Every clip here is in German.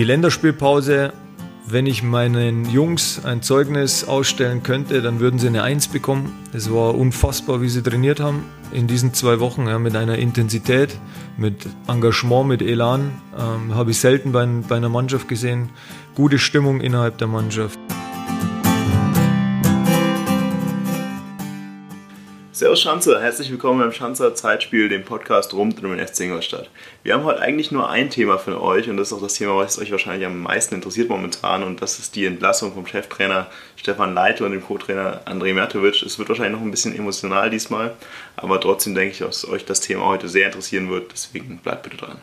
Die Länderspielpause, wenn ich meinen Jungs ein Zeugnis ausstellen könnte, dann würden sie eine Eins bekommen. Es war unfassbar, wie sie trainiert haben in diesen zwei Wochen ja, mit einer Intensität, mit Engagement, mit Elan. Ähm, Habe ich selten bei, bei einer Mannschaft gesehen. Gute Stimmung innerhalb der Mannschaft. Servus Schanzer, herzlich willkommen beim Schanzer Zeitspiel, dem Podcast rund um den FC Ingolstadt. Wir haben heute eigentlich nur ein Thema für euch und das ist auch das Thema, was euch wahrscheinlich am meisten interessiert momentan und das ist die Entlassung vom Cheftrainer Stefan Leitl und dem Co-Trainer Andrej Mertovic. Es wird wahrscheinlich noch ein bisschen emotional diesmal, aber trotzdem denke ich, dass euch das Thema heute sehr interessieren wird, deswegen bleibt bitte dran.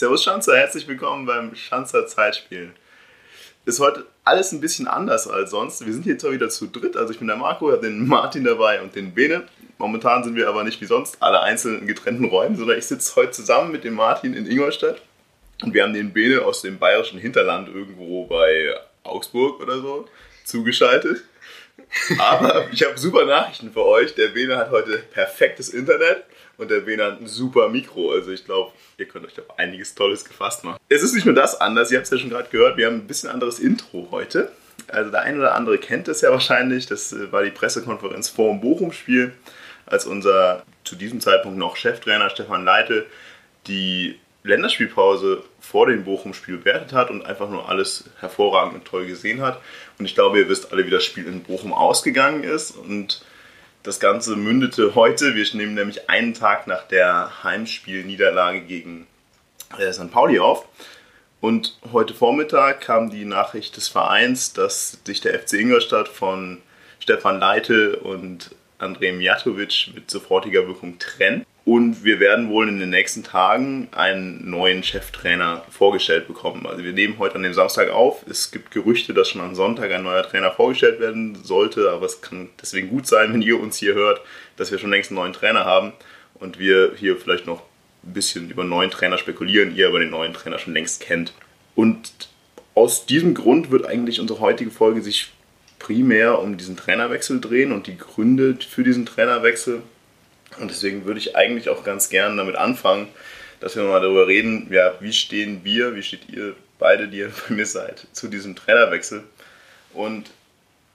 Servus Schanzer, herzlich willkommen beim Schanzer Zeitspiel. Ist heute alles ein bisschen anders als sonst. Wir sind hier zwar wieder zu dritt, also ich bin der Marco, habe den Martin dabei und den Bene. Momentan sind wir aber nicht wie sonst alle einzeln in getrennten Räumen, sondern ich sitze heute zusammen mit dem Martin in Ingolstadt und wir haben den Bene aus dem bayerischen Hinterland irgendwo bei Augsburg oder so zugeschaltet. Aber ich habe super Nachrichten für euch. Der Bene hat heute perfektes Internet und der Bene hat ein super Mikro. Also ich glaube, ihr könnt euch auf einiges Tolles gefasst machen. Es ist nicht nur das anders, ihr habt es ja schon gerade gehört, wir haben ein bisschen anderes Intro heute. Also der eine oder andere kennt es ja wahrscheinlich. Das äh, war die Pressekonferenz vor dem Bochum-Spiel, als unser zu diesem Zeitpunkt noch Cheftrainer Stefan Leite die Länderspielpause vor dem Bochum-Spiel bewertet hat und einfach nur alles hervorragend und toll gesehen hat. Und ich glaube, ihr wisst alle, wie das Spiel in Bochum ausgegangen ist. Und das Ganze mündete heute. Wir nehmen nämlich einen Tag nach der Heimspielniederlage gegen äh, St. Pauli auf. Und heute Vormittag kam die Nachricht des Vereins, dass sich der FC Ingolstadt von Stefan Leite und Andrej Mijatovic mit sofortiger Wirkung trennt. Und wir werden wohl in den nächsten Tagen einen neuen Cheftrainer vorgestellt bekommen. Also wir nehmen heute an dem Samstag auf. Es gibt Gerüchte, dass schon am Sonntag ein neuer Trainer vorgestellt werden sollte. Aber es kann deswegen gut sein, wenn ihr uns hier hört, dass wir schon längst einen neuen Trainer haben und wir hier vielleicht noch ein bisschen über einen neuen Trainer spekulieren, ihr aber den neuen Trainer schon längst kennt. Und aus diesem Grund wird eigentlich unsere heutige Folge sich primär um diesen Trainerwechsel drehen und die Gründe für diesen Trainerwechsel. Und deswegen würde ich eigentlich auch ganz gern damit anfangen, dass wir mal darüber reden, ja, wie stehen wir, wie steht ihr beide, die ihr bei mir seid, zu diesem Trainerwechsel. Und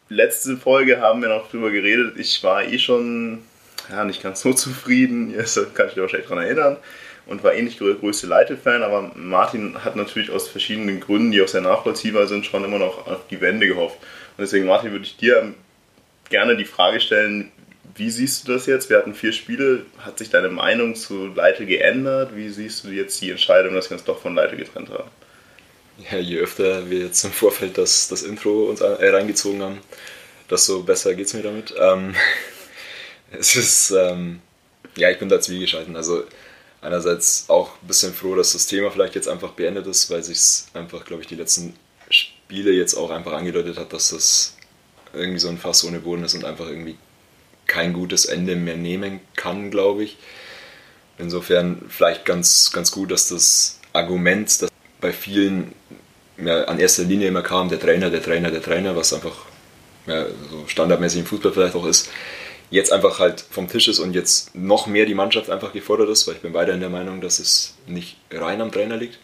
letzte Folge haben wir noch darüber geredet. Ich war eh schon ja, nicht ganz so zufrieden, das kann ich dir wahrscheinlich daran erinnern, und war eh nicht der größte Leite-Fan, aber Martin hat natürlich aus verschiedenen Gründen, die auch sehr nachvollziehbar sind, schon immer noch auf die Wende gehofft. Und deswegen, Martin, würde ich dir gerne die Frage stellen, wie siehst du das jetzt? Wir hatten vier Spiele. Hat sich deine Meinung zu Leite geändert? Wie siehst du jetzt die Entscheidung, dass wir uns doch von Leite getrennt haben? Ja, je öfter wir jetzt im Vorfeld das, das Intro uns äh, reingezogen haben, desto besser geht es mir damit. Ähm, es ist, ähm, ja, ich bin da zwiegeschalten. Also einerseits auch ein bisschen froh, dass das Thema vielleicht jetzt einfach beendet ist, weil sich es einfach, glaube ich, die letzten Spiele jetzt auch einfach angedeutet hat, dass das irgendwie so ein Fass ohne Boden ist und einfach irgendwie kein gutes Ende mehr nehmen kann, glaube ich. Insofern vielleicht ganz, ganz gut, dass das Argument, das bei vielen ja, an erster Linie immer kam, der Trainer, der Trainer, der Trainer, was einfach ja, so standardmäßig im Fußball vielleicht auch ist, jetzt einfach halt vom Tisch ist und jetzt noch mehr die Mannschaft einfach gefordert ist, weil ich bin weiterhin der Meinung, dass es nicht rein am Trainer liegt.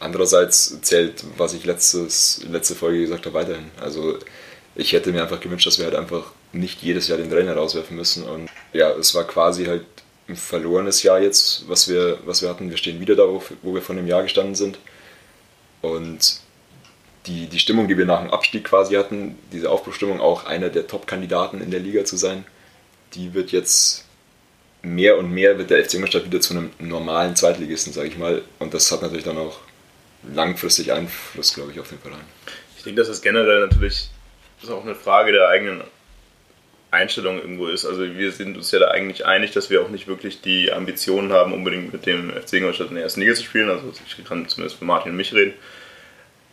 Andererseits zählt, was ich letztes, letzte Folge gesagt habe, weiterhin. Also ich hätte mir einfach gewünscht, dass wir halt einfach nicht jedes Jahr den Trainer rauswerfen müssen. Und ja, es war quasi halt ein verlorenes Jahr jetzt, was wir, was wir hatten. Wir stehen wieder da, wo, wir von dem Jahr gestanden sind. Und die, die Stimmung, die wir nach dem Abstieg quasi hatten, diese Aufbruchstimmung, auch einer der Top-Kandidaten in der Liga zu sein, die wird jetzt mehr und mehr wird der FC Ingolstadt wieder zu einem normalen Zweitligisten, sage ich mal. Und das hat natürlich dann auch langfristig Einfluss, glaube ich, auf den Verein. Ich denke, das generell natürlich das ist auch eine Frage der eigenen Einstellung irgendwo ist. Also wir sind uns ja da eigentlich einig, dass wir auch nicht wirklich die Ambitionen haben, unbedingt mit dem FC Ingolstadt in der ersten Liga zu spielen. Also ich kann zumindest für Martin und mich reden.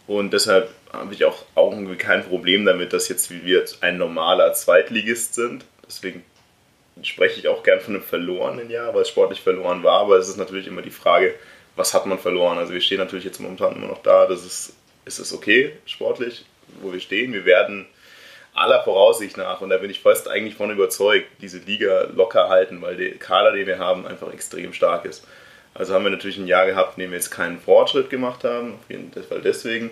Und deshalb habe ich auch, auch irgendwie kein Problem damit, dass jetzt wir ein normaler Zweitligist sind. Deswegen spreche ich auch gern von einem verlorenen Jahr, weil es sportlich verloren war. Aber es ist natürlich immer die Frage, was hat man verloren? Also wir stehen natürlich jetzt momentan immer noch da. Das ist, ist es okay sportlich, wo wir stehen. Wir werden aller Voraussicht nach, und da bin ich fast eigentlich von überzeugt, diese Liga locker halten, weil der Kader, den wir haben, einfach extrem stark ist. Also haben wir natürlich ein Jahr gehabt, in dem wir jetzt keinen Fortschritt gemacht haben, auf jeden Fall deswegen.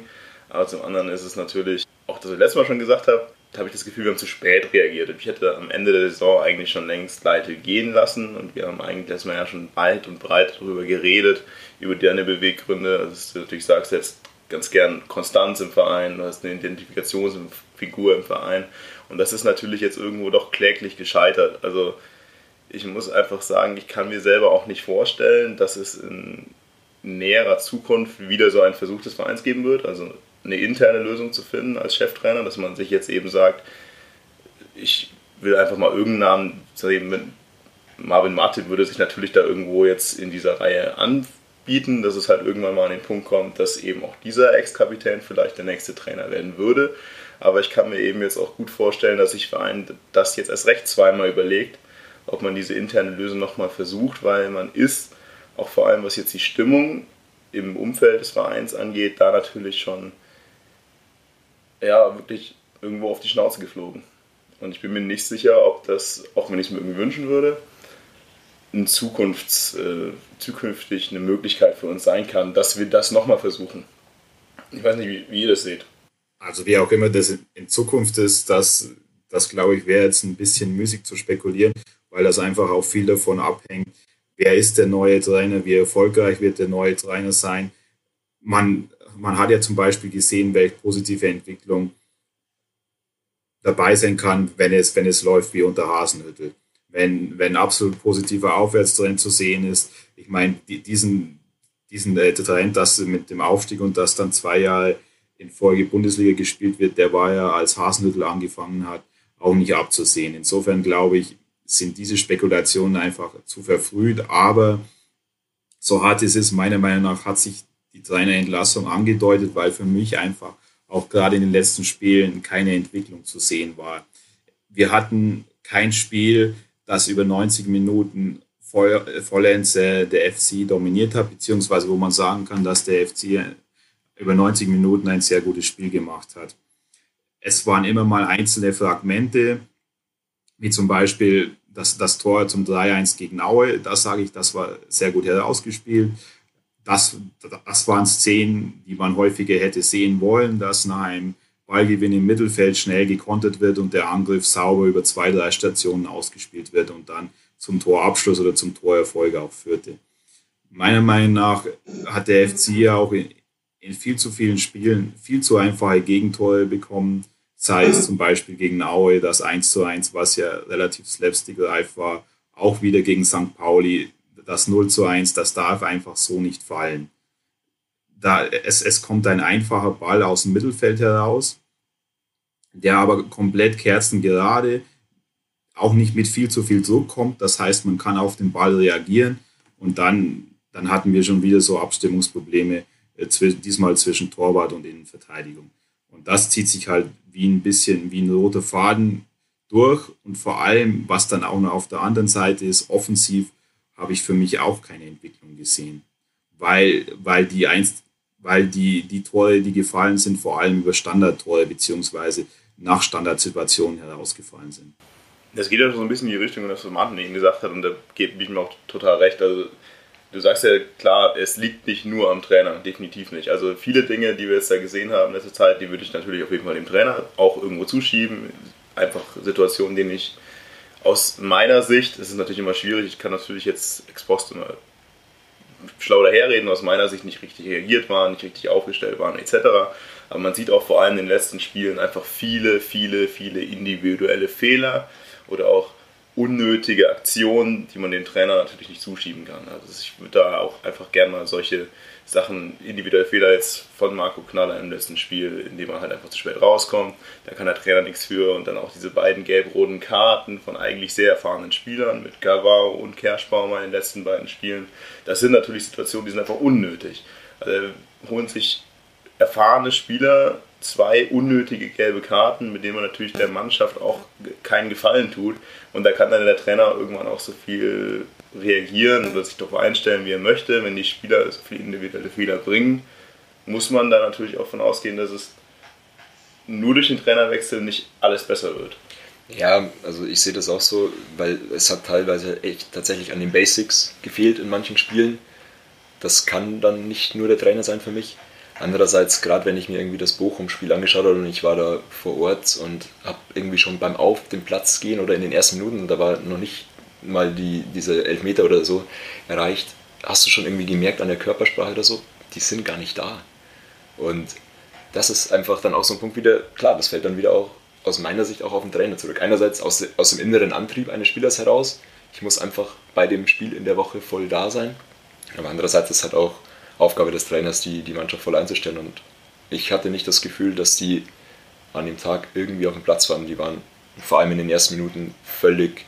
Aber zum anderen ist es natürlich, auch das ich letztes Mal schon gesagt habe, da habe ich das Gefühl, wir haben zu spät reagiert. Ich hätte am Ende der Saison eigentlich schon längst Leite gehen lassen und wir haben eigentlich letztes Mal ja schon weit und breit darüber geredet, über deine Beweggründe. Also, du natürlich sagst jetzt ganz gern Konstanz im Verein, du hast eine Identifikationsfigur im Verein und das ist natürlich jetzt irgendwo doch kläglich gescheitert. Also ich muss einfach sagen, ich kann mir selber auch nicht vorstellen, dass es in näherer Zukunft wieder so einen Versuch des Vereins geben wird, also eine interne Lösung zu finden als Cheftrainer, dass man sich jetzt eben sagt, ich will einfach mal irgendeinen Namen, Marvin Martin würde sich natürlich da irgendwo jetzt in dieser Reihe anbieten, dass es halt irgendwann mal an den Punkt kommt, dass eben auch dieser Ex-Kapitän vielleicht der nächste Trainer werden würde. Aber ich kann mir eben jetzt auch gut vorstellen, dass sich Verein das jetzt erst recht zweimal überlegt ob man diese interne Lösung nochmal versucht, weil man ist, auch vor allem was jetzt die Stimmung im Umfeld des Vereins angeht, da natürlich schon ja, wirklich irgendwo auf die Schnauze geflogen. Und ich bin mir nicht sicher, ob das, auch wenn ich es mir irgendwie wünschen würde, in Zukunft, äh, zukünftig eine Möglichkeit für uns sein kann, dass wir das nochmal versuchen. Ich weiß nicht, wie, wie, ihr das seht. Also wie auch immer das in Zukunft ist, das, das glaube ich, wäre jetzt ein bisschen müßig zu spekulieren weil das einfach auch viel davon abhängt, wer ist der neue Trainer, wie erfolgreich wird der neue Trainer sein. Man, man hat ja zum Beispiel gesehen, welche positive Entwicklung dabei sein kann, wenn es, wenn es läuft wie unter Hasenhüttel. Wenn, wenn absolut positiver Aufwärtstrend zu sehen ist. Ich meine, diesen, diesen äh, Trend, dass mit dem Aufstieg und dass dann zwei Jahre in Folge Bundesliga gespielt wird, der war ja, als Hasenhüttel angefangen hat, auch nicht abzusehen. Insofern glaube ich, sind diese Spekulationen einfach zu verfrüht. Aber so hart es ist, meiner Meinung nach hat sich die Trainerentlassung angedeutet, weil für mich einfach auch gerade in den letzten Spielen keine Entwicklung zu sehen war. Wir hatten kein Spiel, das über 90 Minuten voll, vollends äh, der FC dominiert hat, beziehungsweise wo man sagen kann, dass der FC über 90 Minuten ein sehr gutes Spiel gemacht hat. Es waren immer mal einzelne Fragmente, wie zum Beispiel das, das Tor zum 3-1 gegen Aue, das sage ich, das war sehr gut herausgespielt. Das, das waren Szenen, die man häufiger hätte sehen wollen, dass nach einem Ballgewinn im Mittelfeld schnell gekontert wird und der Angriff sauber über zwei, drei Stationen ausgespielt wird und dann zum Torabschluss oder zum Torerfolg auch führte. Meiner Meinung nach hat der FC ja auch in, in viel zu vielen Spielen viel zu einfache Gegentore bekommen sei es zum Beispiel gegen Aue das 1 zu 1, was ja relativ slapstick-reif war, auch wieder gegen St. Pauli das 0 zu 1, das darf einfach so nicht fallen. Da, es, es kommt ein einfacher Ball aus dem Mittelfeld heraus, der aber komplett kerzengerade, auch nicht mit viel zu viel Druck kommt. Das heißt, man kann auf den Ball reagieren und dann, dann hatten wir schon wieder so Abstimmungsprobleme, äh, diesmal zwischen Torwart und Innenverteidigung. Und das zieht sich halt wie ein bisschen wie ein roter Faden durch. Und vor allem, was dann auch noch auf der anderen Seite ist, offensiv habe ich für mich auch keine Entwicklung gesehen. Weil, weil die einst, weil die, die Tore, die gefallen sind, vor allem über Standardtore beziehungsweise nach Standardsituationen herausgefallen sind. Das geht ja so ein bisschen in die Richtung, was Martin eben gesagt hat, und da gebe ich mir auch total recht. Also du sagst ja klar, es liegt nicht nur am Trainer, definitiv nicht. Also viele Dinge, die wir jetzt da gesehen haben in letzter Zeit, die würde ich natürlich auf jeden Fall dem Trainer auch irgendwo zuschieben. Einfach Situationen, denen ich aus meiner Sicht, es ist natürlich immer schwierig, ich kann natürlich jetzt ex post immer schlau daherreden, aus meiner Sicht nicht richtig reagiert waren, nicht richtig aufgestellt waren, etc. Aber man sieht auch vor allem in den letzten Spielen einfach viele, viele, viele individuelle Fehler oder auch unnötige Aktionen, die man dem Trainer natürlich nicht zuschieben kann. Also ich würde da auch einfach gerne mal solche Sachen, individuelle Fehler jetzt von Marco Knaller im letzten Spiel, in dem er halt einfach zu spät rauskommt, da kann der Trainer nichts für und dann auch diese beiden gelb-roten Karten von eigentlich sehr erfahrenen Spielern mit Gavao und Kerschbaumer in den letzten beiden Spielen, das sind natürlich Situationen, die sind einfach unnötig. Also holen sich erfahrene Spieler zwei unnötige gelbe Karten, mit denen man natürlich der Mannschaft auch keinen Gefallen tut. Und da kann dann der Trainer irgendwann auch so viel reagieren oder sich darauf einstellen, wie er möchte. Wenn die Spieler so viele individuelle Fehler bringen, muss man da natürlich auch von ausgehen, dass es nur durch den Trainerwechsel nicht alles besser wird. Ja, also ich sehe das auch so, weil es hat teilweise echt tatsächlich an den Basics gefehlt in manchen Spielen. Das kann dann nicht nur der Trainer sein für mich. Andererseits, gerade wenn ich mir irgendwie das Bochum-Spiel angeschaut habe und ich war da vor Ort und habe irgendwie schon beim Auf den Platz gehen oder in den ersten Minuten, da war noch nicht mal die, diese Elfmeter oder so erreicht, hast du schon irgendwie gemerkt an der Körpersprache oder so, die sind gar nicht da. Und das ist einfach dann auch so ein Punkt wieder, klar, das fällt dann wieder auch aus meiner Sicht auch auf den Trainer zurück. Einerseits aus, aus dem inneren Antrieb eines Spielers heraus, ich muss einfach bei dem Spiel in der Woche voll da sein. Aber andererseits ist halt auch Aufgabe des Trainers, die, die Mannschaft voll einzustellen. Und ich hatte nicht das Gefühl, dass die an dem Tag irgendwie auf dem Platz waren. Die waren vor allem in den ersten Minuten völlig,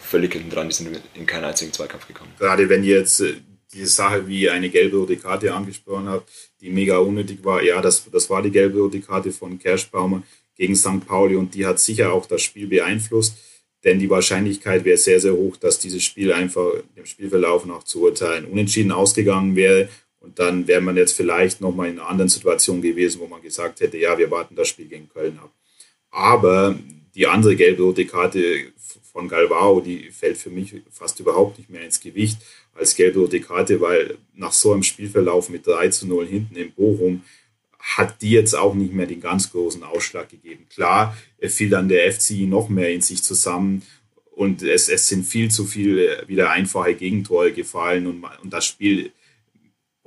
völlig hinten dran. Die sind in keinen einzigen Zweikampf gekommen. Gerade wenn ihr jetzt äh, diese Sache wie eine gelbe rote Karte angesprochen habt, die mega unnötig war, ja, das, das war die gelbe rote Karte von Kerschbaumer gegen St. Pauli und die hat sicher auch das Spiel beeinflusst, denn die Wahrscheinlichkeit wäre sehr, sehr hoch, dass dieses Spiel einfach dem Spielverlauf nach zu urteilen unentschieden ausgegangen wäre und dann wäre man jetzt vielleicht nochmal in einer anderen Situation gewesen, wo man gesagt hätte, ja, wir warten das Spiel gegen Köln ab. Aber die andere gelb-rote Karte von Galvao, die fällt für mich fast überhaupt nicht mehr ins Gewicht als gelb-rote Karte, weil nach so einem Spielverlauf mit 3 zu 0 hinten in Bochum hat die jetzt auch nicht mehr den ganz großen Ausschlag gegeben. Klar, fiel dann der FCI noch mehr in sich zusammen und es, es sind viel zu viele wieder einfache Gegentore gefallen und, und das Spiel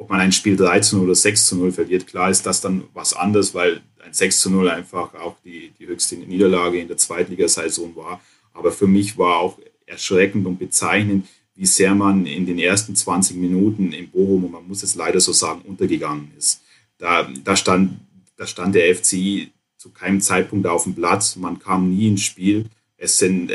ob man ein Spiel 3 zu 0 oder 6 zu 0 verliert, klar ist das dann was anderes, weil ein 6 zu 0 einfach auch die, die höchste Niederlage in der Zweitligasaison war. Aber für mich war auch erschreckend und bezeichnend, wie sehr man in den ersten 20 Minuten in Bochum, und man muss es leider so sagen, untergegangen ist. Da, da, stand, da stand der FCI zu keinem Zeitpunkt auf dem Platz, man kam nie ins Spiel. Es, sind,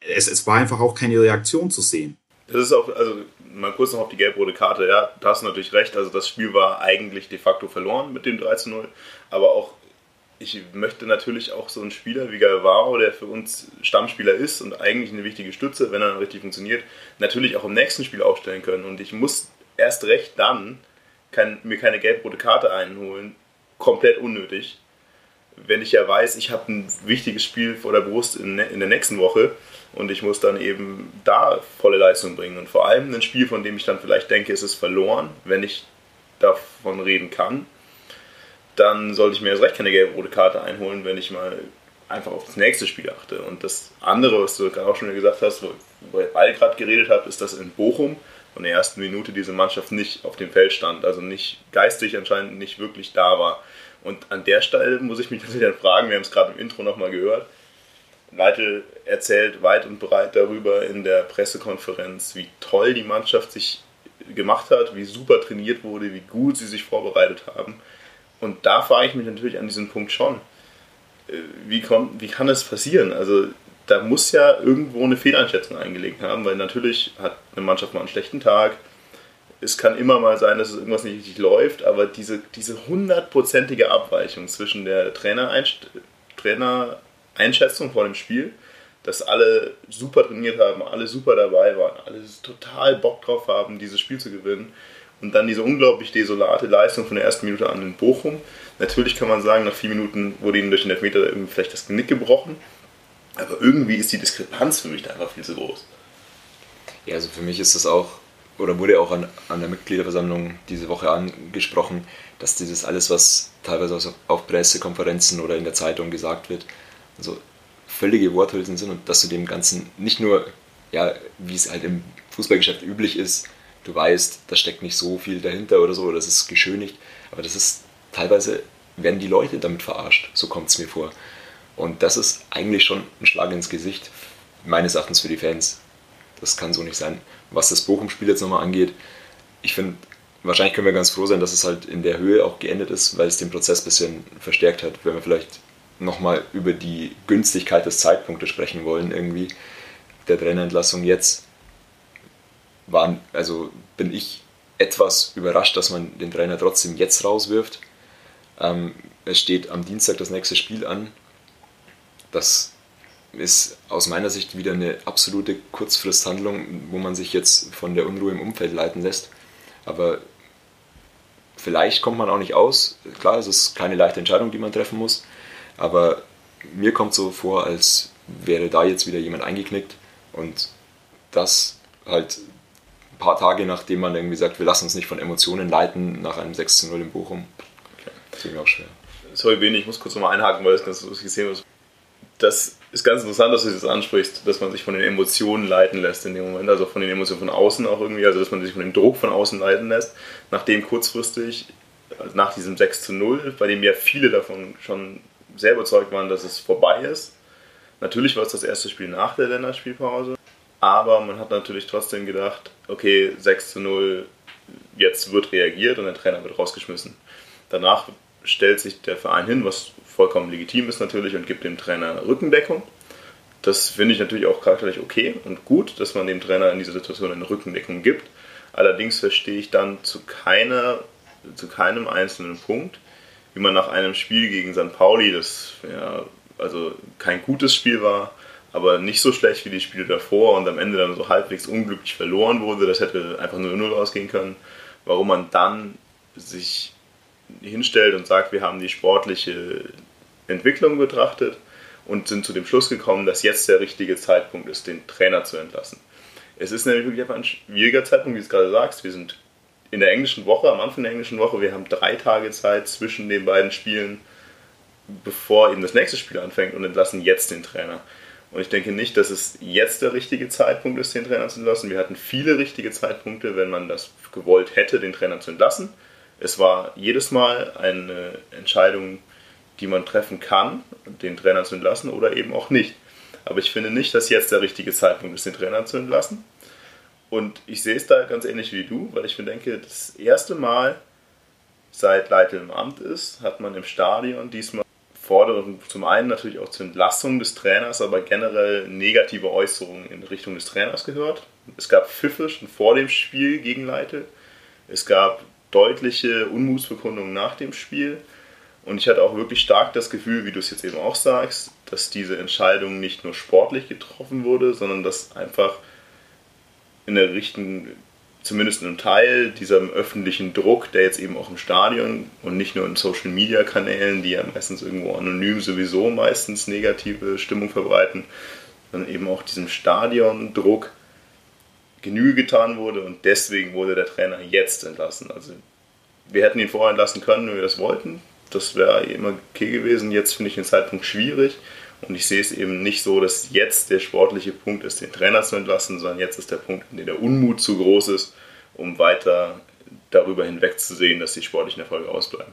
es, es war einfach auch keine Reaktion zu sehen. Das ist auch, also mal kurz noch auf die gelb-rote Karte. Ja, da hast du natürlich recht. Also das Spiel war eigentlich de facto verloren mit dem 3 zu 0. Aber auch, ich möchte natürlich auch so einen Spieler wie Galvaro, der für uns Stammspieler ist und eigentlich eine wichtige Stütze, wenn er dann richtig funktioniert, natürlich auch im nächsten Spiel aufstellen können. Und ich muss erst recht dann kein, mir keine gelb-rote Karte einholen. Komplett unnötig. Wenn ich ja weiß, ich habe ein wichtiges Spiel vor der Brust in, in der nächsten Woche und ich muss dann eben da volle Leistung bringen. Und vor allem ein Spiel, von dem ich dann vielleicht denke, es ist verloren, wenn ich davon reden kann, dann sollte ich mir erst recht keine gelbe rote Karte einholen, wenn ich mal einfach auf das nächste Spiel achte. Und das andere, was du gerade auch schon gesagt hast, wo ich gerade geredet habe, ist, dass in Bochum von der ersten Minute diese Mannschaft nicht auf dem Feld stand, also nicht geistig anscheinend nicht wirklich da war. Und an der Stelle muss ich mich natürlich dann fragen, wir haben es gerade im Intro nochmal gehört, Leitl erzählt weit und breit darüber in der Pressekonferenz, wie toll die Mannschaft sich gemacht hat, wie super trainiert wurde, wie gut sie sich vorbereitet haben. Und da frage ich mich natürlich an diesem Punkt schon, äh, wie, kommt, wie kann das passieren? Also da muss ja irgendwo eine Fehleinschätzung eingelegt haben, weil natürlich hat eine Mannschaft mal einen schlechten Tag. Es kann immer mal sein, dass es irgendwas nicht richtig läuft, aber diese, diese hundertprozentige Abweichung zwischen der Trainer Einschätzung vor dem Spiel, dass alle super trainiert haben, alle super dabei waren, alle total Bock drauf haben, dieses Spiel zu gewinnen. Und dann diese unglaublich desolate Leistung von der ersten Minute an in Bochum. Natürlich kann man sagen, nach vier Minuten wurde ihnen durch den Elfmeter vielleicht das Genick gebrochen. Aber irgendwie ist die Diskrepanz für mich da einfach viel zu groß. Ja, also für mich ist das auch, oder wurde auch an, an der Mitgliederversammlung diese Woche angesprochen, dass dieses alles, was teilweise auf Pressekonferenzen oder in der Zeitung gesagt wird, also völlige Worthülsen sind und dass du dem Ganzen nicht nur, ja, wie es halt im Fußballgeschäft üblich ist, du weißt, da steckt nicht so viel dahinter oder so, das ist geschönigt, aber das ist teilweise werden die Leute damit verarscht, so kommt es mir vor. Und das ist eigentlich schon ein Schlag ins Gesicht, meines Erachtens für die Fans. Das kann so nicht sein. Was das Bochum-Spiel jetzt nochmal angeht, ich finde, wahrscheinlich können wir ganz froh sein, dass es halt in der Höhe auch geendet ist, weil es den Prozess ein bisschen verstärkt hat. Wenn wir vielleicht nochmal über die Günstigkeit des Zeitpunktes sprechen wollen, irgendwie, der Trainerentlassung jetzt, waren, also bin ich etwas überrascht, dass man den Trainer trotzdem jetzt rauswirft. Ähm, es steht am Dienstag das nächste Spiel an. Das ist aus meiner Sicht wieder eine absolute Kurzfristhandlung, wo man sich jetzt von der Unruhe im Umfeld leiten lässt. Aber vielleicht kommt man auch nicht aus. Klar, es ist keine leichte Entscheidung, die man treffen muss. Aber mir kommt so vor, als wäre da jetzt wieder jemand eingeknickt und das halt ein paar Tage nachdem man irgendwie sagt, wir lassen uns nicht von Emotionen leiten nach einem 6 zu 0 in Bochum. Okay. Das ist mir auch schwer. Sorry, Bene, ich muss kurz nochmal einhaken, weil das ganz lustig gesehen ist. Das ist ganz interessant, dass du das ansprichst, dass man sich von den Emotionen leiten lässt in dem Moment, also von den Emotionen von außen auch irgendwie, also dass man sich von dem Druck von außen leiten lässt, nachdem kurzfristig, nach diesem 6 zu 0, bei dem ja viele davon schon sehr überzeugt waren, dass es vorbei ist. Natürlich war es das erste Spiel nach der Länderspielpause, aber man hat natürlich trotzdem gedacht, okay, 6 zu 0, jetzt wird reagiert und der Trainer wird rausgeschmissen. Danach stellt sich der Verein hin, was vollkommen legitim ist natürlich, und gibt dem Trainer Rückendeckung. Das finde ich natürlich auch charakterlich okay und gut, dass man dem Trainer in dieser Situation eine Rückendeckung gibt. Allerdings verstehe ich dann zu, keiner, zu keinem einzelnen Punkt, wie man nach einem Spiel gegen St. Pauli, das ja, also kein gutes Spiel war, aber nicht so schlecht wie die Spiele davor und am Ende dann so halbwegs unglücklich verloren wurde, das hätte einfach nur 0 ausgehen können, warum man dann sich hinstellt und sagt, wir haben die sportliche Entwicklung betrachtet und sind zu dem Schluss gekommen, dass jetzt der richtige Zeitpunkt ist, den Trainer zu entlassen. Es ist nämlich wirklich einfach ein schwieriger Zeitpunkt, wie du es gerade sagst. Wir sind in der englischen Woche, am Anfang der englischen Woche, wir haben drei Tage Zeit zwischen den beiden Spielen, bevor eben das nächste Spiel anfängt und entlassen jetzt den Trainer. Und ich denke nicht, dass es jetzt der richtige Zeitpunkt ist, den Trainer zu entlassen. Wir hatten viele richtige Zeitpunkte, wenn man das gewollt hätte, den Trainer zu entlassen. Es war jedes Mal eine Entscheidung, die man treffen kann, den Trainer zu entlassen oder eben auch nicht. Aber ich finde nicht, dass jetzt der richtige Zeitpunkt ist, den Trainer zu entlassen. Und ich sehe es da ganz ähnlich wie du, weil ich mir denke, das erste Mal seit Leitl im Amt ist, hat man im Stadion diesmal Forderungen zum einen natürlich auch zur Entlassung des Trainers, aber generell negative Äußerungen in Richtung des Trainers gehört. Es gab Pfiffe schon vor dem Spiel gegen Leitl. Es gab deutliche Unmutsbekundungen nach dem Spiel. Und ich hatte auch wirklich stark das Gefühl, wie du es jetzt eben auch sagst, dass diese Entscheidung nicht nur sportlich getroffen wurde, sondern dass einfach in der richtigen, zumindest in einem Teil, diesem öffentlichen Druck, der jetzt eben auch im Stadion und nicht nur in Social Media Kanälen, die ja meistens irgendwo anonym sowieso meistens negative Stimmung verbreiten, sondern eben auch diesem Stadion-Druck Genüge getan wurde und deswegen wurde der Trainer jetzt entlassen. Also wir hätten ihn vorher entlassen können, wenn wir das wollten. Das wäre immer okay gewesen. Jetzt finde ich den Zeitpunkt schwierig und ich sehe es eben nicht so, dass jetzt der sportliche Punkt ist, den Trainer zu entlassen, sondern jetzt ist der Punkt, in dem der Unmut zu groß ist, um weiter darüber hinwegzusehen, dass die sportlichen Erfolge ausbleiben.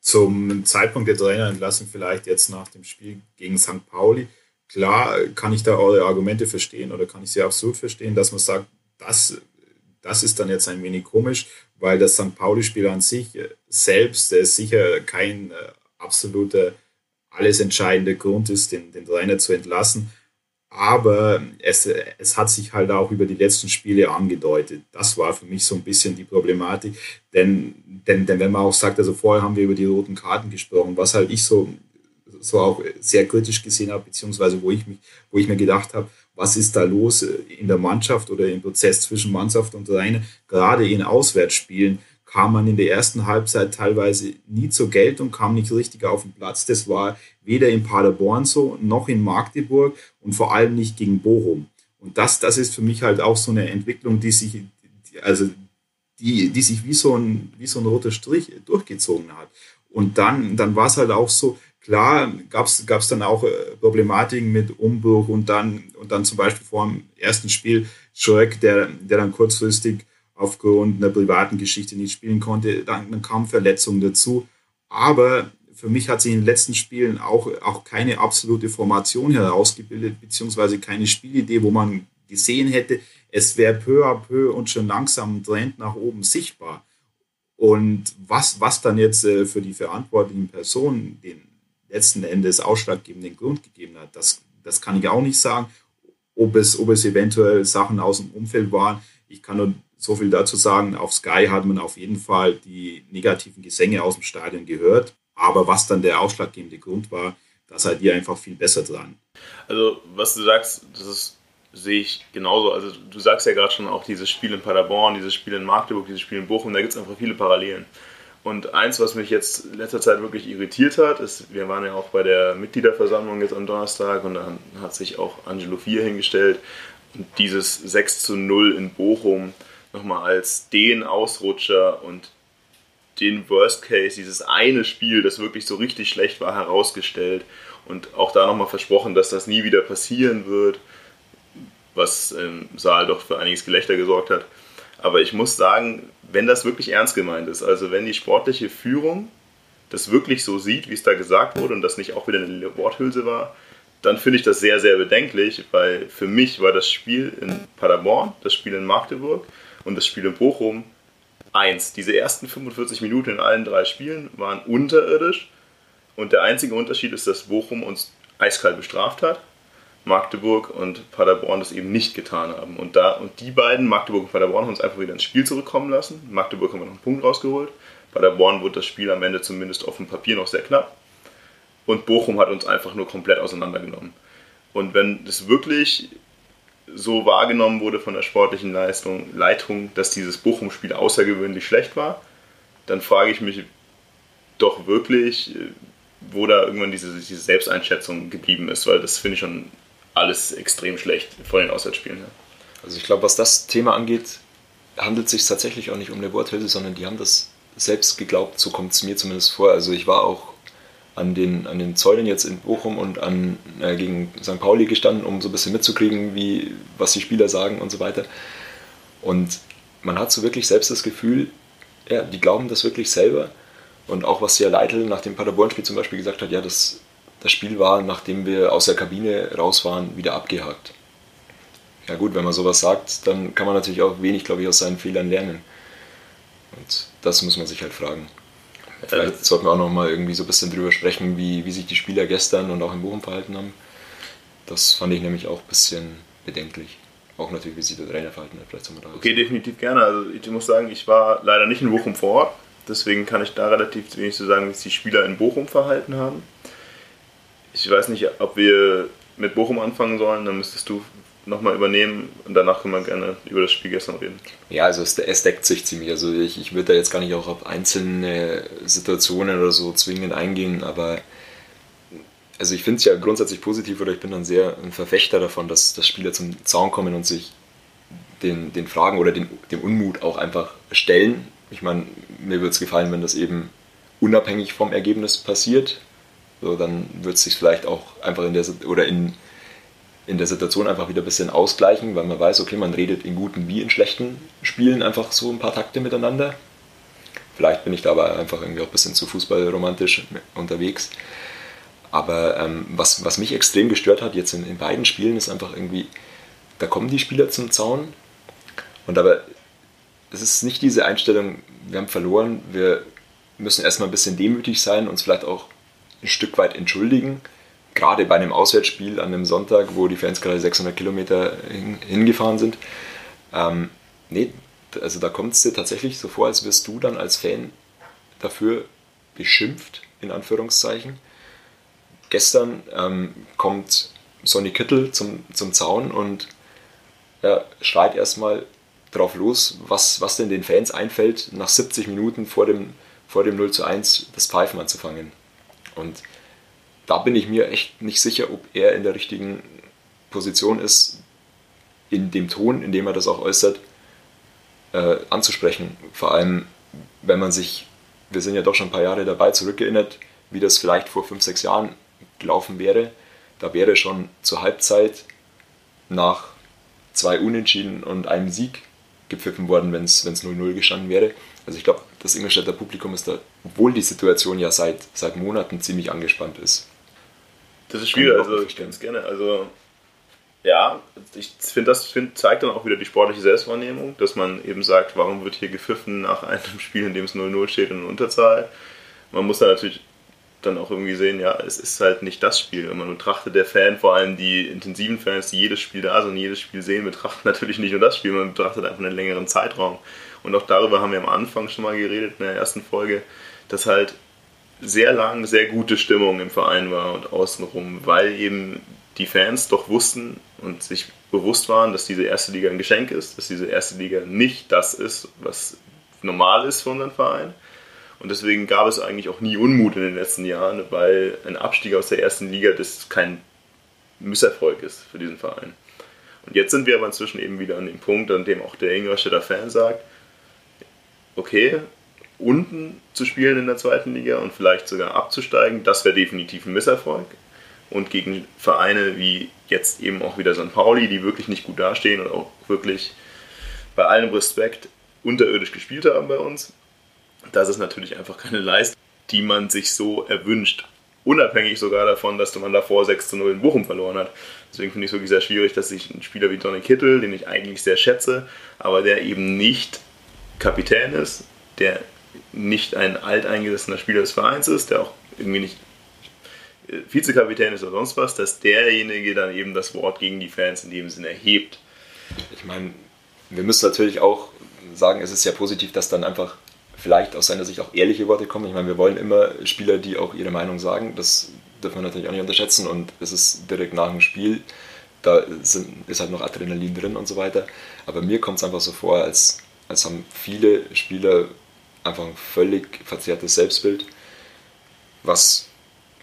Zum Zeitpunkt der Trainerentlassung vielleicht jetzt nach dem Spiel gegen St. Pauli klar kann ich da eure Argumente verstehen oder kann ich sie absolut verstehen, dass man sagt, das, das ist dann jetzt ein wenig komisch, weil das St. Pauli-Spiel an sich äh, selbst ist sicher kein äh, absoluter, alles entscheidender Grund ist, den, den Trainer zu entlassen. Aber es, es hat sich halt auch über die letzten Spiele angedeutet. Das war für mich so ein bisschen die Problematik. Denn, denn, denn wenn man auch sagt, also vorher haben wir über die roten Karten gesprochen, was halt ich so so auch sehr kritisch gesehen habe, beziehungsweise wo ich, mich, wo ich mir gedacht habe, was ist da los in der Mannschaft oder im Prozess zwischen Mannschaft und Reine. Gerade in Auswärtsspielen kam man in der ersten Halbzeit teilweise nie zur Geltung, kam nicht richtig auf den Platz. Das war weder in Paderborn so, noch in Magdeburg und vor allem nicht gegen Bochum. Und das, das ist für mich halt auch so eine Entwicklung, die sich, also die, die sich wie so, ein, wie so ein roter Strich durchgezogen hat. Und dann, dann war es halt auch so, Klar gab es dann auch äh, Problematiken mit Umbruch und dann, und dann zum Beispiel vor dem ersten Spiel Schreck, der, der dann kurzfristig aufgrund einer privaten Geschichte nicht spielen konnte. Dann, dann kam Verletzungen dazu. Aber für mich hat sich in den letzten Spielen auch, auch keine absolute Formation herausgebildet, beziehungsweise keine Spielidee, wo man gesehen hätte, es wäre peu à peu und schon langsam ein Trend nach oben sichtbar. Und was, was dann jetzt äh, für die verantwortlichen Personen den letzten Endes ausschlaggebenden Grund gegeben hat. Das, das kann ich auch nicht sagen. Ob es, ob es eventuell Sachen aus dem Umfeld waren. Ich kann nur so viel dazu sagen. Auf Sky hat man auf jeden Fall die negativen Gesänge aus dem Stadion gehört. Aber was dann der ausschlaggebende Grund war, da seid ihr einfach viel besser dran. Also, was du sagst, das ist, sehe ich genauso. Also, du sagst ja gerade schon auch dieses Spiel in Paderborn, dieses Spiel in Magdeburg, dieses Spiel in Bochum, da gibt es einfach viele Parallelen. Und eins, was mich jetzt in letzter Zeit wirklich irritiert hat, ist, wir waren ja auch bei der Mitgliederversammlung jetzt am Donnerstag und dann hat sich auch Angelo 4 hingestellt und dieses 6 zu 0 in Bochum nochmal als den Ausrutscher und den Worst Case, dieses eine Spiel, das wirklich so richtig schlecht war, herausgestellt und auch da nochmal versprochen, dass das nie wieder passieren wird, was im Saal doch für einiges Gelächter gesorgt hat. Aber ich muss sagen, wenn das wirklich ernst gemeint ist, also wenn die sportliche Führung das wirklich so sieht, wie es da gesagt wurde und das nicht auch wieder eine Worthülse war, dann finde ich das sehr, sehr bedenklich, weil für mich war das Spiel in Paderborn, das Spiel in Magdeburg und das Spiel in Bochum eins. Diese ersten 45 Minuten in allen drei Spielen waren unterirdisch und der einzige Unterschied ist, dass Bochum uns eiskalt bestraft hat, Magdeburg und Paderborn das eben nicht getan haben. Und, da, und die beiden, Magdeburg und Paderborn, haben uns einfach wieder ins Spiel zurückkommen lassen. Magdeburg haben wir noch einen Punkt rausgeholt. Paderborn wurde das Spiel am Ende zumindest auf dem Papier noch sehr knapp. Und Bochum hat uns einfach nur komplett auseinandergenommen. Und wenn es wirklich so wahrgenommen wurde von der sportlichen Leistung, Leitung, dass dieses Bochum-Spiel außergewöhnlich schlecht war, dann frage ich mich doch wirklich, wo da irgendwann diese, diese Selbsteinschätzung geblieben ist, weil das finde ich schon alles extrem schlecht vor den Auswärtsspielen. Ja. Also ich glaube, was das Thema angeht, handelt es sich tatsächlich auch nicht um eine Worthülse, sondern die haben das selbst geglaubt, so kommt es mir zumindest vor. Also ich war auch an den, an den Zäunen jetzt in Bochum und an, äh, gegen St. Pauli gestanden, um so ein bisschen mitzukriegen, wie, was die Spieler sagen und so weiter. Und man hat so wirklich selbst das Gefühl, ja, die glauben das wirklich selber. Und auch was Sia Leitl nach dem Paderborn-Spiel zum Beispiel gesagt hat, ja, das, das Spiel war, nachdem wir aus der Kabine raus waren, wieder abgehakt. Ja gut, wenn man sowas sagt, dann kann man natürlich auch wenig, glaube ich, aus seinen Fehlern lernen. Und das muss man sich halt fragen. Vielleicht sollten wir auch noch mal irgendwie so ein bisschen drüber sprechen, wie, wie sich die Spieler gestern und auch in Bochum verhalten haben. Das fand ich nämlich auch ein bisschen bedenklich. Auch natürlich, wie sich der Trainer verhalten hat. Vielleicht da okay, definitiv gerne. Also ich muss sagen, ich war leider nicht in Bochum vor Ort. Deswegen kann ich da relativ wenig zu sagen, wie sich die Spieler in Bochum verhalten haben. Ich weiß nicht, ob wir mit Bochum anfangen sollen. Dann müsstest du nochmal übernehmen und danach können wir gerne über das Spiel gestern reden. Ja, also es, es deckt sich ziemlich. Also ich, ich würde da jetzt gar nicht auch auf einzelne Situationen oder so zwingend eingehen, aber also ich finde es ja grundsätzlich positiv oder ich bin dann sehr ein Verfechter davon, dass, dass Spieler zum Zaun kommen und sich den, den Fragen oder den, dem Unmut auch einfach stellen. Ich meine, mir würde es gefallen, wenn das eben unabhängig vom Ergebnis passiert. So, dann wird es sich vielleicht auch einfach in der oder in in der Situation einfach wieder ein bisschen ausgleichen, weil man weiß, okay, man redet in guten wie in schlechten Spielen einfach so ein paar Takte miteinander. Vielleicht bin ich da aber einfach irgendwie auch ein bisschen zu fußballromantisch unterwegs. Aber ähm, was, was mich extrem gestört hat jetzt in, in beiden Spielen ist einfach irgendwie, da kommen die Spieler zum Zaun und aber es ist nicht diese Einstellung, wir haben verloren, wir müssen erstmal ein bisschen demütig sein, uns vielleicht auch ein Stück weit entschuldigen gerade bei einem Auswärtsspiel an einem Sonntag, wo die Fans gerade 600 Kilometer hingefahren sind, ähm, nee, also da kommt es dir tatsächlich so vor, als wirst du dann als Fan dafür beschimpft, in Anführungszeichen. Gestern ähm, kommt Sonny Kittel zum, zum Zaun und ja, schreit erstmal drauf los, was, was denn den Fans einfällt, nach 70 Minuten vor dem, vor dem 0 zu 1 das Pfeifen anzufangen. Und da bin ich mir echt nicht sicher, ob er in der richtigen Position ist, in dem Ton, in dem er das auch äußert, äh, anzusprechen. Vor allem, wenn man sich, wir sind ja doch schon ein paar Jahre dabei, zurückerinnert, wie das vielleicht vor fünf, sechs Jahren gelaufen wäre. Da wäre schon zur Halbzeit nach zwei Unentschieden und einem Sieg gepfiffen worden, wenn es 0-0 gestanden wäre. Also ich glaube, das Ingolstädter Publikum ist da, obwohl die Situation ja seit, seit Monaten ziemlich angespannt ist, das ist schwierig, also ich ganz gerne. Also ja, ich finde, das find, zeigt dann auch wieder die sportliche Selbstwahrnehmung, dass man eben sagt, warum wird hier gepfiffen nach einem Spiel, in dem es 0-0 steht in Unterzahl. Man muss da natürlich dann auch irgendwie sehen, ja, es ist halt nicht das Spiel. Und man betrachtet der Fan, vor allem die intensiven Fans, die jedes Spiel da sind, jedes Spiel sehen, betrachten natürlich nicht nur das Spiel, man betrachtet einfach einen längeren Zeitraum. Und auch darüber haben wir am Anfang schon mal geredet, in der ersten Folge, dass halt sehr lang sehr gute Stimmung im Verein war und außenrum, weil eben die Fans doch wussten und sich bewusst waren, dass diese erste Liga ein Geschenk ist, dass diese erste Liga nicht das ist, was normal ist für unseren Verein. Und deswegen gab es eigentlich auch nie Unmut in den letzten Jahren, weil ein Abstieg aus der ersten Liga das kein Misserfolg ist für diesen Verein. Und jetzt sind wir aber inzwischen eben wieder an dem Punkt, an dem auch der Ingolstädter Fan sagt, okay, unten zu spielen in der zweiten Liga und vielleicht sogar abzusteigen, das wäre definitiv ein Misserfolg. Und gegen Vereine wie jetzt eben auch wieder St. Pauli, die wirklich nicht gut dastehen und auch wirklich bei allem Respekt unterirdisch gespielt haben bei uns, das ist natürlich einfach keine Leistung, die man sich so erwünscht. Unabhängig sogar davon, dass man davor 6 zu 0 in Bochum verloren hat. Deswegen finde ich es wirklich sehr schwierig, dass sich ein Spieler wie Donny Kittel, den ich eigentlich sehr schätze, aber der eben nicht Kapitän ist, der nicht ein alteingesessener Spieler des Vereins ist, der auch irgendwie nicht äh, Vizekapitän ist oder sonst was, dass derjenige dann eben das Wort gegen die Fans in dem Sinne erhebt. Ich meine, wir müssen natürlich auch sagen, es ist ja positiv, dass dann einfach vielleicht aus seiner Sicht auch ehrliche Worte kommen. Ich meine, wir wollen immer Spieler, die auch ihre Meinung sagen. Das dürfen wir natürlich auch nicht unterschätzen und es ist direkt nach dem Spiel. Da sind, ist halt noch Adrenalin drin und so weiter. Aber mir kommt es einfach so vor, als, als haben viele Spieler einfach ein völlig verzerrtes Selbstbild, was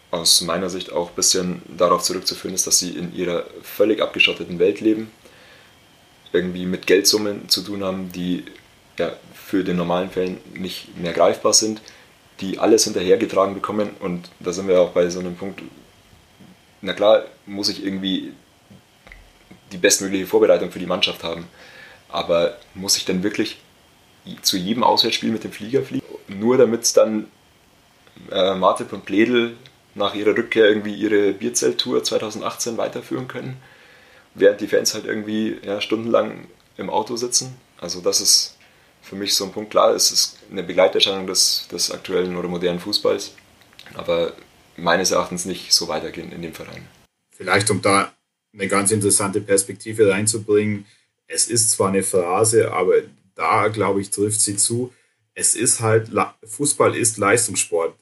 aus meiner Sicht auch ein bisschen darauf zurückzuführen ist, dass sie in ihrer völlig abgeschotteten Welt leben, irgendwie mit Geldsummen zu tun haben, die ja, für den normalen Fällen nicht mehr greifbar sind, die alles hinterhergetragen bekommen. Und da sind wir auch bei so einem Punkt, na klar muss ich irgendwie die bestmögliche Vorbereitung für die Mannschaft haben, aber muss ich denn wirklich zu jedem Auswärtsspiel mit dem Flieger fliegen, nur damit dann äh, Martip und Pledel nach ihrer Rückkehr irgendwie ihre Bierzelttour 2018 weiterführen können, während die Fans halt irgendwie ja, stundenlang im Auto sitzen. Also das ist für mich so ein Punkt. Klar, es ist eine Begleiterscheinung des, des aktuellen oder modernen Fußballs, aber meines Erachtens nicht so weitergehen in dem Verein. Vielleicht um da eine ganz interessante Perspektive reinzubringen. Es ist zwar eine Phrase, aber da glaube ich trifft sie zu. Es ist halt, Fußball ist Leistungssport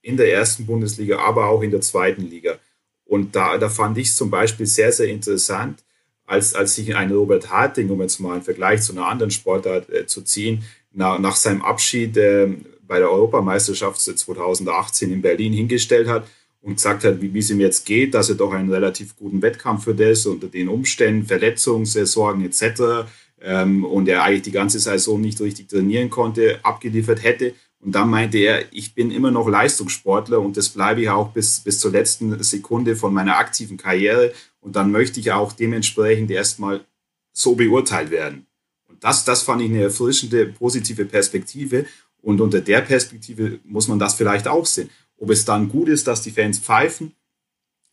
in der ersten Bundesliga, aber auch in der zweiten Liga. Und da, da fand ich es zum Beispiel sehr, sehr interessant, als, als sich ein Robert Harting, um jetzt mal einen Vergleich zu einer anderen Sportart äh, zu ziehen, nach, nach seinem Abschied äh, bei der Europameisterschaft 2018 in Berlin hingestellt hat und gesagt hat, wie es ihm jetzt geht, dass er doch einen relativ guten Wettkampf für das unter den Umständen, Verletzungssorgen etc. Ähm, und er eigentlich die ganze Saison nicht richtig trainieren konnte, abgeliefert hätte. Und dann meinte er, ich bin immer noch Leistungssportler und das bleibe ich auch bis, bis zur letzten Sekunde von meiner aktiven Karriere. Und dann möchte ich auch dementsprechend erstmal so beurteilt werden. Und das, das fand ich eine erfrischende, positive Perspektive. Und unter der Perspektive muss man das vielleicht auch sehen. Ob es dann gut ist, dass die Fans pfeifen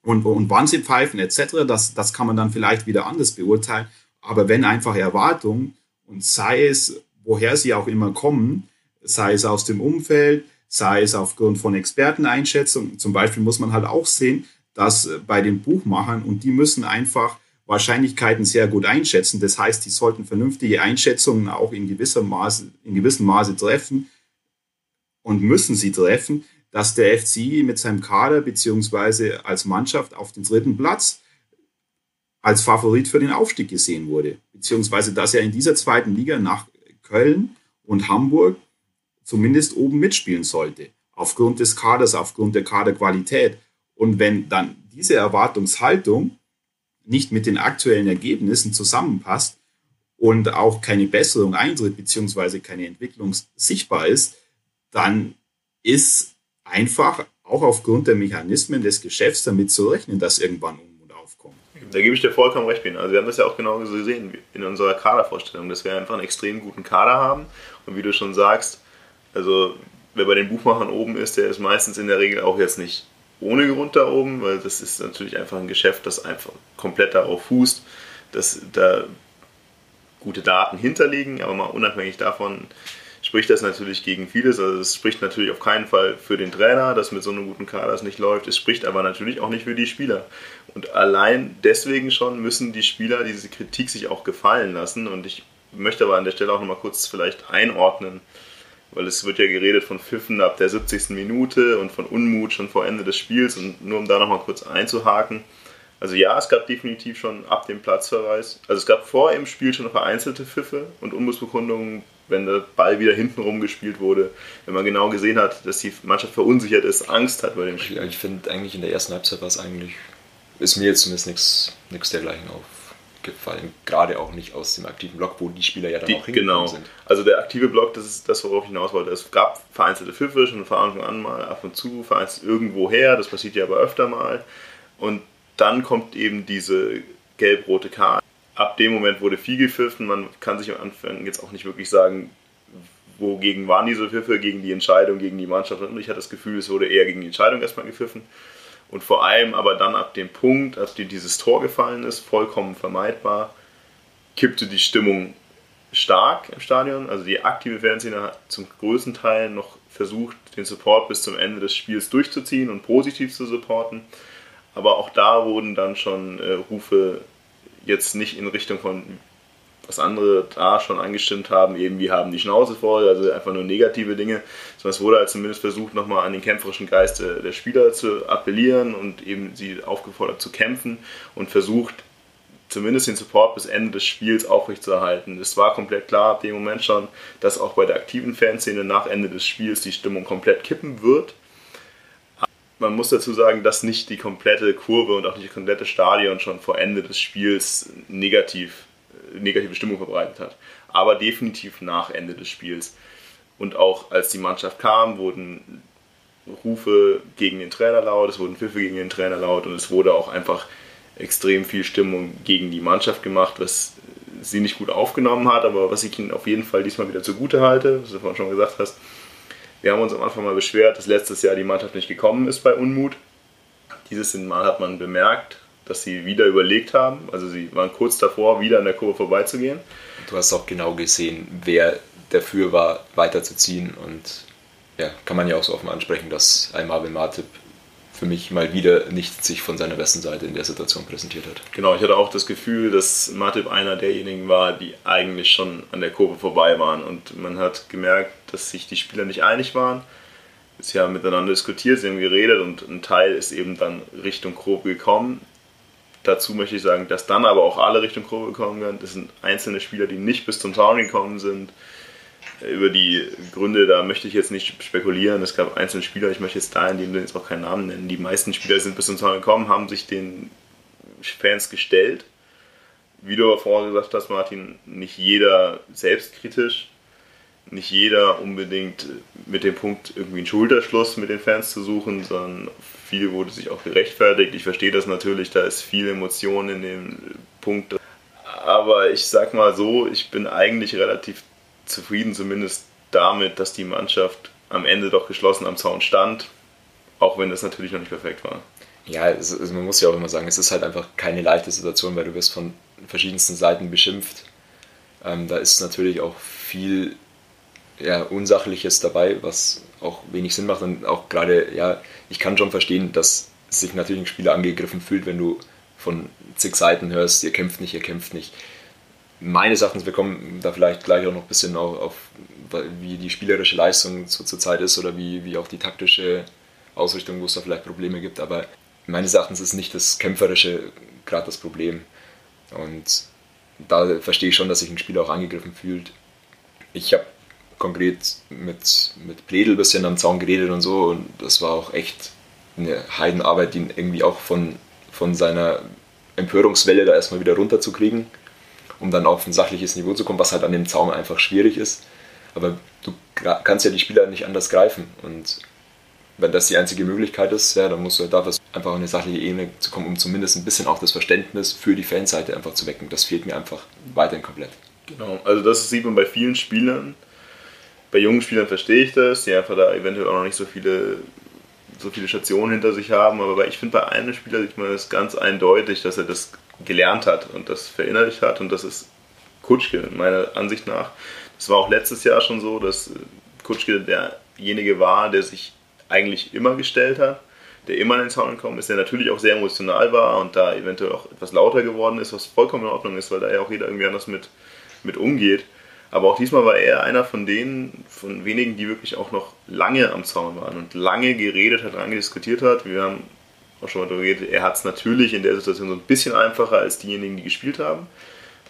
und, und wann sie pfeifen etc., das, das kann man dann vielleicht wieder anders beurteilen. Aber wenn einfach Erwartungen und sei es, woher sie auch immer kommen, sei es aus dem Umfeld, sei es aufgrund von Experteneinschätzungen, zum Beispiel muss man halt auch sehen, dass äh, bei den Buchmachern und die müssen einfach Wahrscheinlichkeiten sehr gut einschätzen. Das heißt, die sollten vernünftige Einschätzungen auch in gewissem Maße, in gewissem Maße treffen und müssen sie treffen, dass der FCI mit seinem Kader beziehungsweise als Mannschaft auf den dritten Platz als Favorit für den Aufstieg gesehen wurde, beziehungsweise dass er in dieser zweiten Liga nach Köln und Hamburg zumindest oben mitspielen sollte, aufgrund des Kaders, aufgrund der Kaderqualität. Und wenn dann diese Erwartungshaltung nicht mit den aktuellen Ergebnissen zusammenpasst und auch keine Besserung eintritt, beziehungsweise keine Entwicklung sichtbar ist, dann ist einfach auch aufgrund der Mechanismen des Geschäfts damit zu rechnen, dass irgendwann Unmut aufkommt. Da gebe ich dir vollkommen recht, Ben. Also wir haben das ja auch genau so gesehen in unserer Kadervorstellung, dass wir einfach einen extrem guten Kader haben und wie du schon sagst, also wer bei den Buchmachern oben ist, der ist meistens in der Regel auch jetzt nicht ohne Grund da oben, weil das ist natürlich einfach ein Geschäft, das einfach komplett darauf fußt, dass da gute Daten hinterliegen, aber mal unabhängig davon spricht das natürlich gegen vieles. Also es spricht natürlich auf keinen Fall für den Trainer, dass mit so einem guten Kader es nicht läuft. Es spricht aber natürlich auch nicht für die Spieler. Und allein deswegen schon müssen die Spieler diese Kritik sich auch gefallen lassen. Und ich möchte aber an der Stelle auch nochmal kurz vielleicht einordnen, weil es wird ja geredet von Pfiffen ab der 70. Minute und von Unmut schon vor Ende des Spiels und nur um da nochmal kurz einzuhaken. Also ja, es gab definitiv schon ab dem Platzverweis, also es gab vor im Spiel schon vereinzelte Pfiffe und Unmutsbekundungen, wenn der Ball wieder hinten rumgespielt wurde, wenn man genau gesehen hat, dass die Mannschaft verunsichert ist, Angst hat bei dem Spiel. Ich finde eigentlich in der ersten Halbzeit war es eigentlich, ist mir jetzt zumindest nichts dergleichen aufgefallen. Gerade auch nicht aus dem aktiven Block, wo die Spieler ja dann Die, auch hingekommen genau. sind. Also der aktive Block, das ist das, worauf ich hinaus wollte. Es gab vereinzelte Pfiffe schon von Anfang an mal ab und zu, vereinzelt irgendwo her, das passiert ja aber öfter mal. Und dann kommt eben diese gelb-rote Karte. Ab dem Moment wurde viel gepfiffen. Man kann sich am Anfang jetzt auch nicht wirklich sagen, wogegen waren diese Pfiffe, gegen die Entscheidung, gegen die Mannschaft. Und ich hatte das Gefühl, es wurde eher gegen die Entscheidung erstmal gepfiffen. Und vor allem aber dann ab dem Punkt, ab dem dieses Tor gefallen ist, vollkommen vermeidbar, kippte die Stimmung stark im Stadion. Also die aktive Fanszene hat zum größten Teil noch versucht, den Support bis zum Ende des Spiels durchzuziehen und positiv zu supporten. Aber auch da wurden dann schon äh, Rufe jetzt nicht in Richtung von was andere da schon angestimmt haben, eben wir haben die Schnauze voll, also einfach nur negative Dinge, sondern es wurde halt zumindest versucht, nochmal an den kämpferischen Geist der, Spieler zu appellieren und eben sie aufgefordert zu kämpfen und versucht, zumindest den Support bis Ende des Spiels aufrechtzuerhalten. Es war komplett klar ab dem Moment schon, dass auch bei der aktiven Fanszene nach Ende des Spiels die Stimmung komplett kippen wird. Man muss dazu sagen, dass nicht die komplette Kurve und auch nicht das komplette Stadion schon vor Ende des Spiels negativ, äh, negative Stimmung verbreitet hat. Aber definitiv nach Ende des Spiels. Und auch als die Mannschaft kam, wurden Rufe gegen den Trainer laut, es wurden Pfiffe gegen den Trainer laut und es wurde auch einfach extrem viel Stimmung gegen die Mannschaft gemacht, was sie nicht gut aufgenommen hat, aber was ich ihnen auf jeden Fall diesmal wieder zugute halte, was du vorhin schon gesagt hast. Wir haben uns am Anfang mal beschwert, dass letztes Jahr die Mannschaft nicht gekommen ist bei Unmut. Dieses Mal hat man bemerkt, dass sie wieder überlegt haben. Also sie waren kurz davor, wieder an der Kurve vorbeizugehen. Du hast auch genau gesehen, wer dafür war, weiterzuziehen. Und ja, kann man ja auch so offen ansprechen, dass ein Marvin Martip für mich mal wieder nicht sich von seiner besten Seite in der Situation präsentiert hat. Genau, ich hatte auch das Gefühl, dass Matip einer derjenigen war, die eigentlich schon an der Kurve vorbei waren. Und man hat gemerkt, dass sich die Spieler nicht einig waren. Sie haben miteinander diskutiert, sie haben geredet und ein Teil ist eben dann Richtung Kurve gekommen. Dazu möchte ich sagen, dass dann aber auch alle Richtung Kurve gekommen sind. Das sind einzelne Spieler, die nicht bis zum Zaun gekommen sind. Über die Gründe, da möchte ich jetzt nicht spekulieren. Es gab einzelne Spieler, ich möchte jetzt da in dem Sinne jetzt auch keinen Namen nennen. Die meisten Spieler sind bis zum Zaun gekommen, haben sich den Fans gestellt. Wie du vorher gesagt hast, Martin, nicht jeder selbstkritisch, nicht jeder unbedingt mit dem Punkt irgendwie einen Schulterschluss mit den Fans zu suchen, sondern viel wurde sich auch gerechtfertigt. Ich verstehe das natürlich, da ist viel Emotion in dem Punkt. Aber ich sag mal so, ich bin eigentlich relativ zufrieden zumindest damit, dass die Mannschaft am Ende doch geschlossen am Zaun stand, auch wenn das natürlich noch nicht perfekt war. Ja, also man muss ja auch immer sagen, es ist halt einfach keine leichte Situation, weil du wirst von verschiedensten Seiten beschimpft. Ähm, da ist natürlich auch viel ja, Unsachliches dabei, was auch wenig Sinn macht und auch gerade, ja, ich kann schon verstehen, dass sich natürlich ein Spieler angegriffen fühlt, wenn du von zig Seiten hörst, ihr kämpft nicht, ihr kämpft nicht. Meines Erachtens, wir kommen da vielleicht gleich auch noch ein bisschen auf, auf wie die spielerische Leistung so zur Zeit ist oder wie, wie auch die taktische Ausrichtung, wo es da vielleicht Probleme gibt, aber meines Erachtens ist nicht das Kämpferische gerade das Problem. Und da verstehe ich schon, dass sich ein Spieler auch angegriffen fühlt. Ich habe konkret mit, mit Pledel ein bisschen am Zaun geredet und so und das war auch echt eine Heidenarbeit, ihn irgendwie auch von, von seiner Empörungswelle da erstmal wieder runterzukriegen, um dann auf ein sachliches Niveau zu kommen, was halt an dem Zaun einfach schwierig ist. Aber du kannst ja die Spieler nicht anders greifen und wenn das die einzige Möglichkeit ist, ja, dann musst du halt da einfach auf eine sachliche Ebene zu kommen, um zumindest ein bisschen auch das Verständnis für die Fanseite einfach zu wecken. Das fehlt mir einfach weiterhin komplett. Genau, also das sieht man bei vielen Spielern. Bei jungen Spielern verstehe ich das, die einfach da eventuell auch noch nicht so viele, so viele Stationen hinter sich haben, aber ich finde, bei einem Spieler sieht man das ganz eindeutig, dass er das gelernt hat und das verinnerlicht hat und das ist Kutschke, meiner Ansicht nach. Das war auch letztes Jahr schon so, dass Kutschke derjenige war, der sich eigentlich immer gestellt hat, der immer an den Zaun gekommen ist, der natürlich auch sehr emotional war und da eventuell auch etwas lauter geworden ist, was vollkommen in Ordnung ist, weil da ja auch jeder irgendwie anders mit, mit umgeht. Aber auch diesmal war er einer von denen, von wenigen, die wirklich auch noch lange am Zaun waren und lange geredet hat, lange diskutiert hat. Wir haben auch schon mal darüber geredet, er hat es natürlich in der Situation so ein bisschen einfacher als diejenigen, die gespielt haben.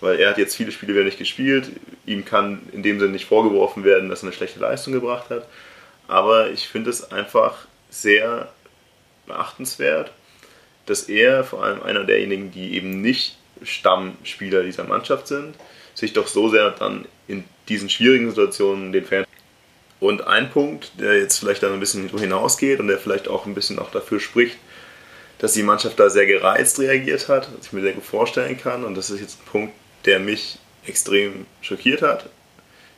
Weil er hat jetzt viele Spiele wieder nicht gespielt. Ihm kann in dem Sinne nicht vorgeworfen werden, dass er eine schlechte Leistung gebracht hat. Aber ich finde es einfach sehr beachtenswert, dass er, vor allem einer derjenigen, die eben nicht Stammspieler dieser Mannschaft sind, sich doch so sehr dann in diesen schwierigen Situationen den Fans. Und ein Punkt, der jetzt vielleicht dann ein bisschen hinausgeht und der vielleicht auch ein bisschen auch dafür spricht, dass die Mannschaft da sehr gereizt reagiert hat, was ich mir sehr gut vorstellen kann. Und das ist jetzt ein Punkt, der mich extrem schockiert hat,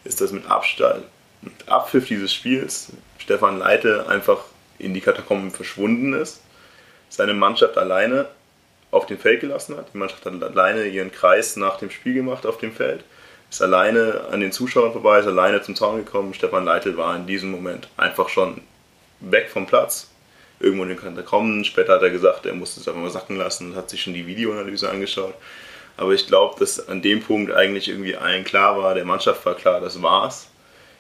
ist, dass mit, Abstand, mit Abpfiff dieses Spiels Stefan Leite einfach in die Katakomben verschwunden ist, seine Mannschaft alleine auf dem Feld gelassen hat. Die Mannschaft hat alleine ihren Kreis nach dem Spiel gemacht auf dem Feld, ist alleine an den Zuschauern vorbei, ist alleine zum Zaun gekommen. Stefan Leitl war in diesem Moment einfach schon weg vom Platz, irgendwo den Katakomben. Später hat er gesagt, er musste es einfach mal sacken lassen und hat sich schon die Videoanalyse angeschaut. Aber ich glaube, dass an dem Punkt eigentlich irgendwie allen klar war, der Mannschaft war klar, das war's.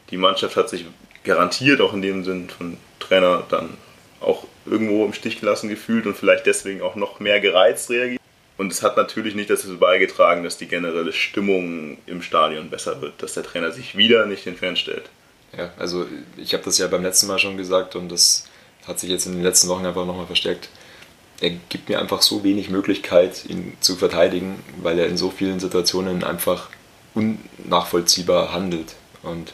Die Mannschaft hat sich garantiert auch in dem Sinn von Trainer dann auch irgendwo im Stich gelassen gefühlt und vielleicht deswegen auch noch mehr gereizt reagiert. Und es hat natürlich nicht dazu beigetragen, dass die generelle Stimmung im Stadion besser wird, dass der Trainer sich wieder nicht Fan stellt. Ja, also ich habe das ja beim letzten Mal schon gesagt und das hat sich jetzt in den letzten Wochen einfach nochmal verstärkt. Er gibt mir einfach so wenig Möglichkeit, ihn zu verteidigen, weil er in so vielen Situationen einfach unnachvollziehbar handelt. Und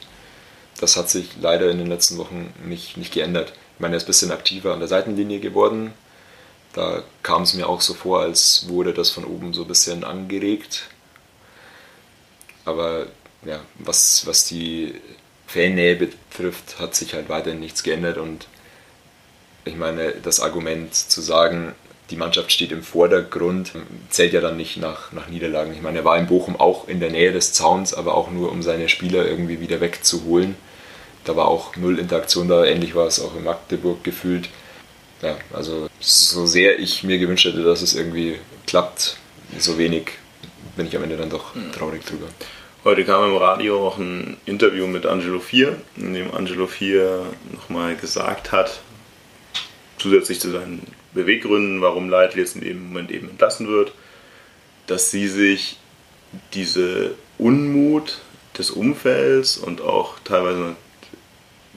das hat sich leider in den letzten Wochen nicht, nicht geändert. Ich meine, er ist ein bisschen aktiver an der Seitenlinie geworden. Da kam es mir auch so vor, als wurde das von oben so ein bisschen angeregt. Aber ja, was, was die Fannähe betrifft, hat sich halt weiterhin nichts geändert. Und ich meine, das Argument zu sagen, die Mannschaft steht im Vordergrund, zählt ja dann nicht nach, nach Niederlagen. Ich meine, er war in Bochum auch in der Nähe des Zauns, aber auch nur, um seine Spieler irgendwie wieder wegzuholen da war auch null Interaktion da. Ähnlich war es auch in Magdeburg gefühlt. Ja, also so sehr ich mir gewünscht hätte, dass es irgendwie klappt, so wenig bin ich am Ende dann doch hm. traurig drüber. Heute kam im Radio auch ein Interview mit Angelo 4, in dem Angelo 4 nochmal gesagt hat, zusätzlich zu seinen Beweggründen, warum Leitl jetzt in dem Moment eben entlassen wird, dass sie sich diese Unmut des Umfelds und auch teilweise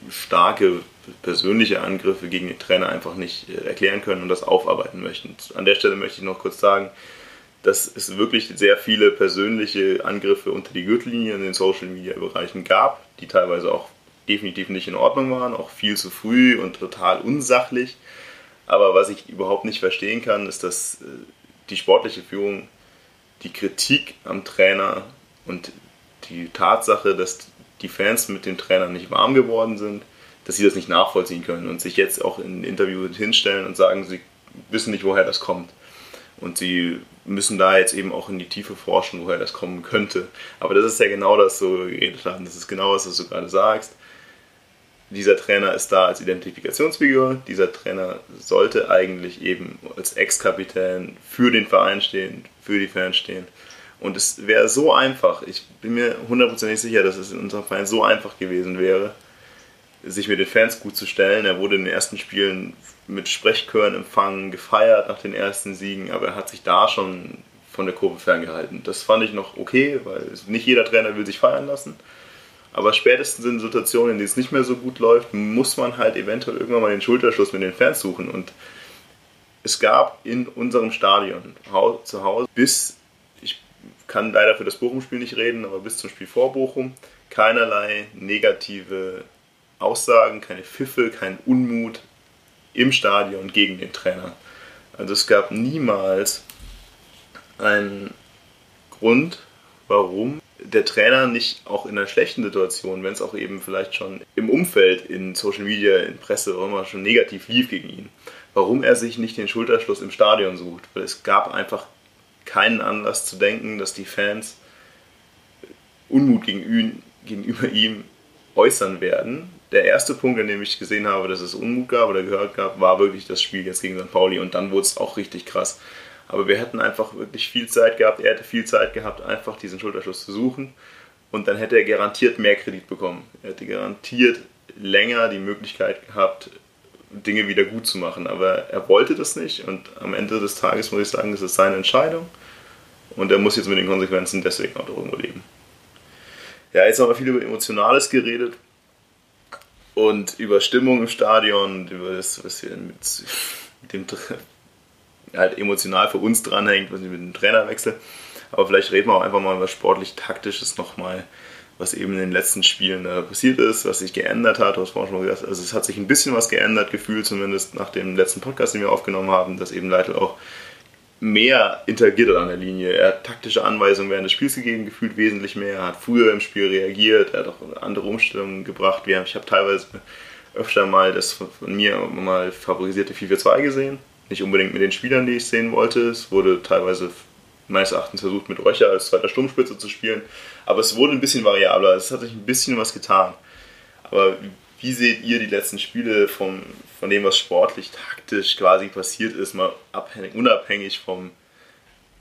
starke persönliche Angriffe gegen den Trainer einfach nicht äh, erklären können und das aufarbeiten möchten. An der Stelle möchte ich noch kurz sagen, dass es wirklich sehr viele persönliche Angriffe unter die Gürtellinie in den Social Media Bereichen gab, die teilweise auch definitiv nicht in Ordnung waren, auch viel zu früh und total unsachlich. Aber was ich überhaupt nicht verstehen kann, ist, dass äh, die sportliche Führung die Kritik am Trainer und die Tatsache, dass die Fans mit dem Trainer nicht warm geworden sind, dass sie das nicht nachvollziehen können und sich jetzt auch in Interviews hinstellen und sagen, sie wissen nicht, woher das kommt. Und sie müssen da jetzt eben auch in die Tiefe forschen, woher das kommen könnte. Aber das ist ja genau das, so geredet haben. Das ist genau das, was du gerade sagst. Dieser Trainer ist da als Identifikationsfigur. Dieser Trainer sollte eigentlich eben als Ex-Kapitän für den Verein stehen, für die Fans stehen. Und es wäre so einfach, ich bin mir hundertprozentig sicher, dass es in unserem Verein so einfach gewesen wäre, sich mit den Fans gut zu stellen. Er wurde in den ersten Spielen mit Sprechchören empfangen, gefeiert nach den ersten Siegen, aber er hat sich da schon von der Kurve ferngehalten. Das fand ich noch okay, weil nicht jeder Trainer will sich feiern lassen. Aber spätestens in Situationen, in denen es nicht mehr so gut läuft, muss man halt eventuell irgendwann mal den Schulterschluss mit den Fans suchen. Und es gab in unserem Stadion zu Hause bis kann leider für das Bochum-Spiel nicht reden, aber bis zum Spiel vor Bochum keinerlei negative Aussagen, keine Pfiffe, kein Unmut im Stadion gegen den Trainer. Also es gab niemals einen Grund, warum der Trainer nicht auch in einer schlechten Situation, wenn es auch eben vielleicht schon im Umfeld, in Social Media, in Presse auch immer schon negativ lief gegen ihn, warum er sich nicht den Schulterschluss im Stadion sucht. Weil es gab einfach keinen Anlass zu denken, dass die Fans Unmut gegenüber ihm äußern werden. Der erste Punkt, an dem ich gesehen habe, dass es Unmut gab oder gehört gab, war wirklich das Spiel jetzt gegen St. Pauli und dann wurde es auch richtig krass. Aber wir hätten einfach wirklich viel Zeit gehabt, er hätte viel Zeit gehabt, einfach diesen Schulterschluss zu suchen und dann hätte er garantiert mehr Kredit bekommen. Er hätte garantiert länger die Möglichkeit gehabt, Dinge wieder gut zu machen. Aber er wollte das nicht und am Ende des Tages muss ich sagen, das ist seine Entscheidung und er muss jetzt mit den Konsequenzen deswegen auch irgendwo leben. Ja, jetzt haben wir viel über Emotionales geredet und über Stimmung im Stadion, über das, was hier mit, mit dem halt emotional für uns dranhängt, was mit dem Trainerwechsel. Aber vielleicht reden wir auch einfach mal was sportlich-taktisches nochmal, was eben in den letzten Spielen äh, passiert ist, was sich geändert hat. Du hast vorhin schon mal gesagt, also es hat sich ein bisschen was geändert, gefühlt zumindest nach dem letzten Podcast, den wir aufgenommen haben, dass eben Leitl auch mehr interagiert an der Linie. Er hat taktische Anweisungen während des Spiels gegeben, gefühlt wesentlich mehr. Er hat früher im Spiel reagiert, er hat auch andere Umstellungen gebracht. Ich habe teilweise öfter mal das von mir mal favorisierte 4-4-2 gesehen. Nicht unbedingt mit den Spielern, die ich sehen wollte. Es wurde teilweise meines Erachtens versucht, mit Röcher als zweiter Sturmspitze zu spielen. Aber es wurde ein bisschen variabler. Es hat sich ein bisschen was getan. Aber wie seht ihr die letzten Spiele vom, von dem, was sportlich, taktisch quasi passiert ist, mal abhängig, unabhängig vom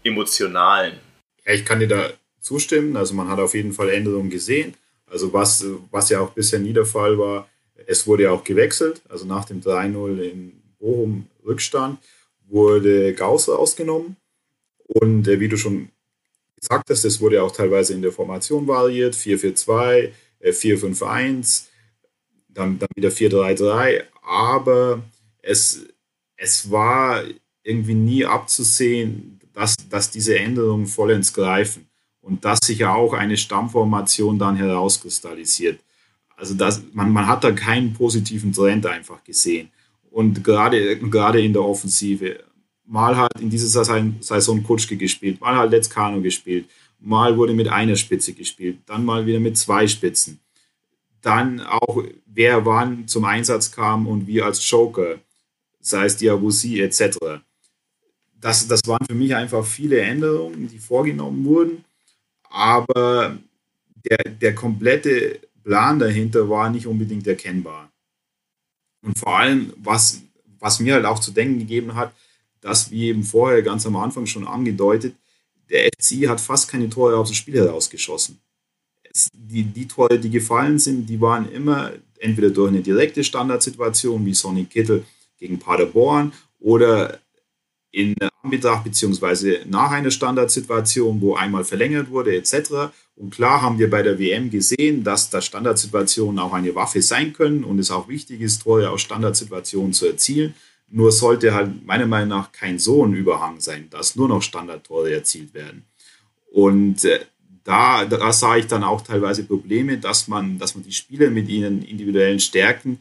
Emotionalen? Ja, ich kann dir da zustimmen. Also man hat auf jeden Fall Änderungen gesehen. Also was, was ja auch bisher nie der Fall war, es wurde ja auch gewechselt. Also nach dem 3-0 in Bochum Rückstand wurde Gauss ausgenommen und äh, wie du schon gesagt hast, es wurde auch teilweise in der Formation variiert, 4-4-2, äh, 4-5-1, dann, dann wieder 4-3-3, aber es, es war irgendwie nie abzusehen, dass, dass diese Änderungen vollends greifen und dass sich ja auch eine Stammformation dann herauskristallisiert. Also das, man, man hat da keinen positiven Trend einfach gesehen. Und gerade, gerade in der Offensive mal hat in dieser Saison Kutschke gespielt, mal hat Letzkano gespielt, mal wurde mit einer Spitze gespielt, dann mal wieder mit zwei Spitzen. Dann auch, wer wann zum Einsatz kam und wie als Joker, sei es Diabusi etc. Das, das waren für mich einfach viele Änderungen, die vorgenommen wurden, aber der, der komplette Plan dahinter war nicht unbedingt erkennbar. Und vor allem, was, was mir halt auch zu denken gegeben hat, dass, wie eben vorher ganz am Anfang schon angedeutet, der FC hat fast keine Tore aus dem Spiel herausgeschossen. Es, die, die Tore, die gefallen sind, die waren immer entweder durch eine direkte Standardsituation wie Sonny Kittel gegen Paderborn oder in Anbetracht beziehungsweise nach einer Standardsituation, wo einmal verlängert wurde etc. Und klar haben wir bei der WM gesehen, dass da Standardsituationen auch eine Waffe sein können und es auch wichtig ist, Tore aus Standardsituationen zu erzielen. Nur sollte halt meiner Meinung nach kein so ein Überhang sein, dass nur noch Standardtore erzielt werden. Und äh, da, da sah ich dann auch teilweise Probleme, dass man, dass man die Spieler mit ihren individuellen Stärken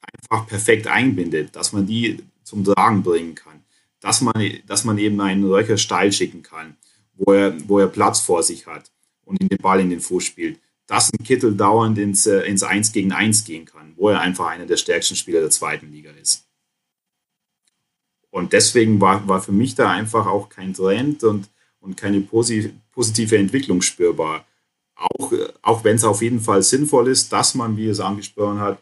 einfach perfekt einbindet, dass man die zum Tragen bringen kann, dass man, dass man eben einen Röcher steil schicken kann, wo er, wo er Platz vor sich hat und den Ball in den Fuß spielt, dass ein Kittel dauernd ins, äh, ins 1 gegen 1 gehen kann, wo er einfach einer der stärksten Spieler der zweiten Liga ist. Und deswegen war, war für mich da einfach auch kein Trend und, und keine positive Entwicklung spürbar. Auch, auch wenn es auf jeden Fall sinnvoll ist, dass man, wie es angesprochen hat,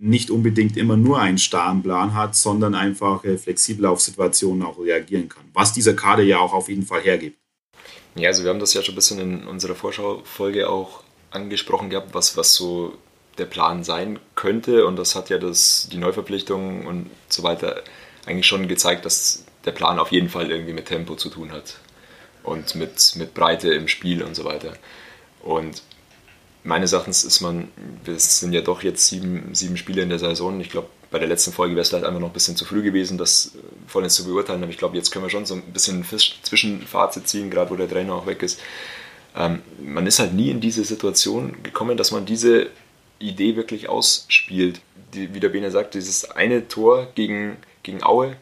nicht unbedingt immer nur einen starren Plan hat, sondern einfach äh, flexibel auf Situationen auch reagieren kann. Was dieser Kader ja auch auf jeden Fall hergibt. Ja, also wir haben das ja schon ein bisschen in unserer Vorschaufolge auch angesprochen gehabt, was, was so der Plan sein könnte. Und das hat ja das, die Neuverpflichtung und so weiter eigentlich schon gezeigt, dass der Plan auf jeden Fall irgendwie mit Tempo zu tun hat und mit, mit Breite im Spiel und so weiter. Und meines Erachtens ist man, wir sind ja doch jetzt sieben, sieben Spiele in der Saison. Ich glaube, bei der letzten Folge wäre es vielleicht einfach noch ein bisschen zu früh gewesen, das vollends zu beurteilen. Aber ich glaube, jetzt können wir schon so ein bisschen ein Zwischenfazit ziehen, gerade wo der Trainer auch weg ist. Ähm, man ist halt nie in diese Situation gekommen, dass man diese Idee wirklich ausspielt. Die, wie der Bene sagt, dieses eine Tor gegen gegen Aue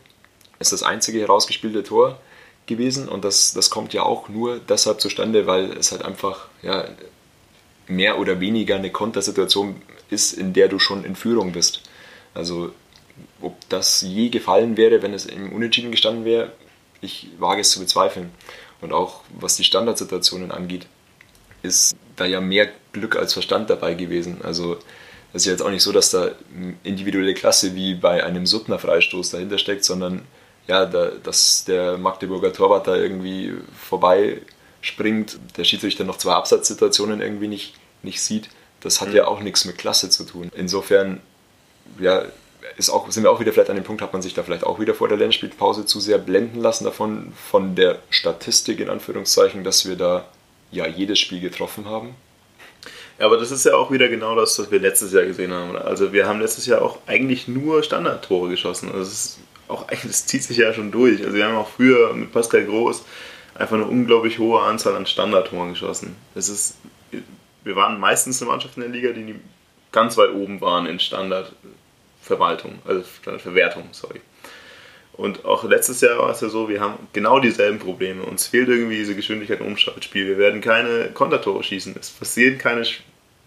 ist das einzige herausgespielte Tor gewesen und das, das kommt ja auch nur deshalb zustande, weil es halt einfach ja, mehr oder weniger eine Kontersituation ist, in der du schon in Führung bist. Also ob das je gefallen wäre, wenn es im Unentschieden gestanden wäre, ich wage es zu bezweifeln. Und auch was die Standardsituationen angeht, ist da ja mehr Glück als Verstand dabei gewesen. Also es ist ja jetzt auch nicht so, dass da individuelle Klasse wie bei einem Suttner-Freistoß dahinter steckt, sondern ja, da, dass der Magdeburger Torwart da irgendwie vorbei springt, der Schiedsrichter noch zwei Absatzsituationen irgendwie nicht, nicht sieht, das hat mhm. ja auch nichts mit Klasse zu tun. Insofern, ja, ist auch, sind wir auch wieder vielleicht an dem Punkt, hat man sich da vielleicht auch wieder vor der Länderspielpause zu sehr blenden lassen davon, von der Statistik in Anführungszeichen, dass wir da ja jedes Spiel getroffen haben. Ja, aber das ist ja auch wieder genau das, was wir letztes Jahr gesehen haben. Also wir haben letztes Jahr auch eigentlich nur Standardtore geschossen. Also das, ist auch, das zieht sich ja schon durch. Also wir haben auch früher mit Pascal Groß einfach eine unglaublich hohe Anzahl an Standardtoren geschossen. Das ist, wir waren meistens eine Mannschaft in der Liga, die ganz weit oben waren in Standardverwaltung, also Standardverwertung, sorry. Und auch letztes Jahr war es ja so, wir haben genau dieselben Probleme. Uns fehlt irgendwie diese Geschwindigkeit im Umschaltspiel. Wir werden keine Kontertore schießen. Es passiert keine,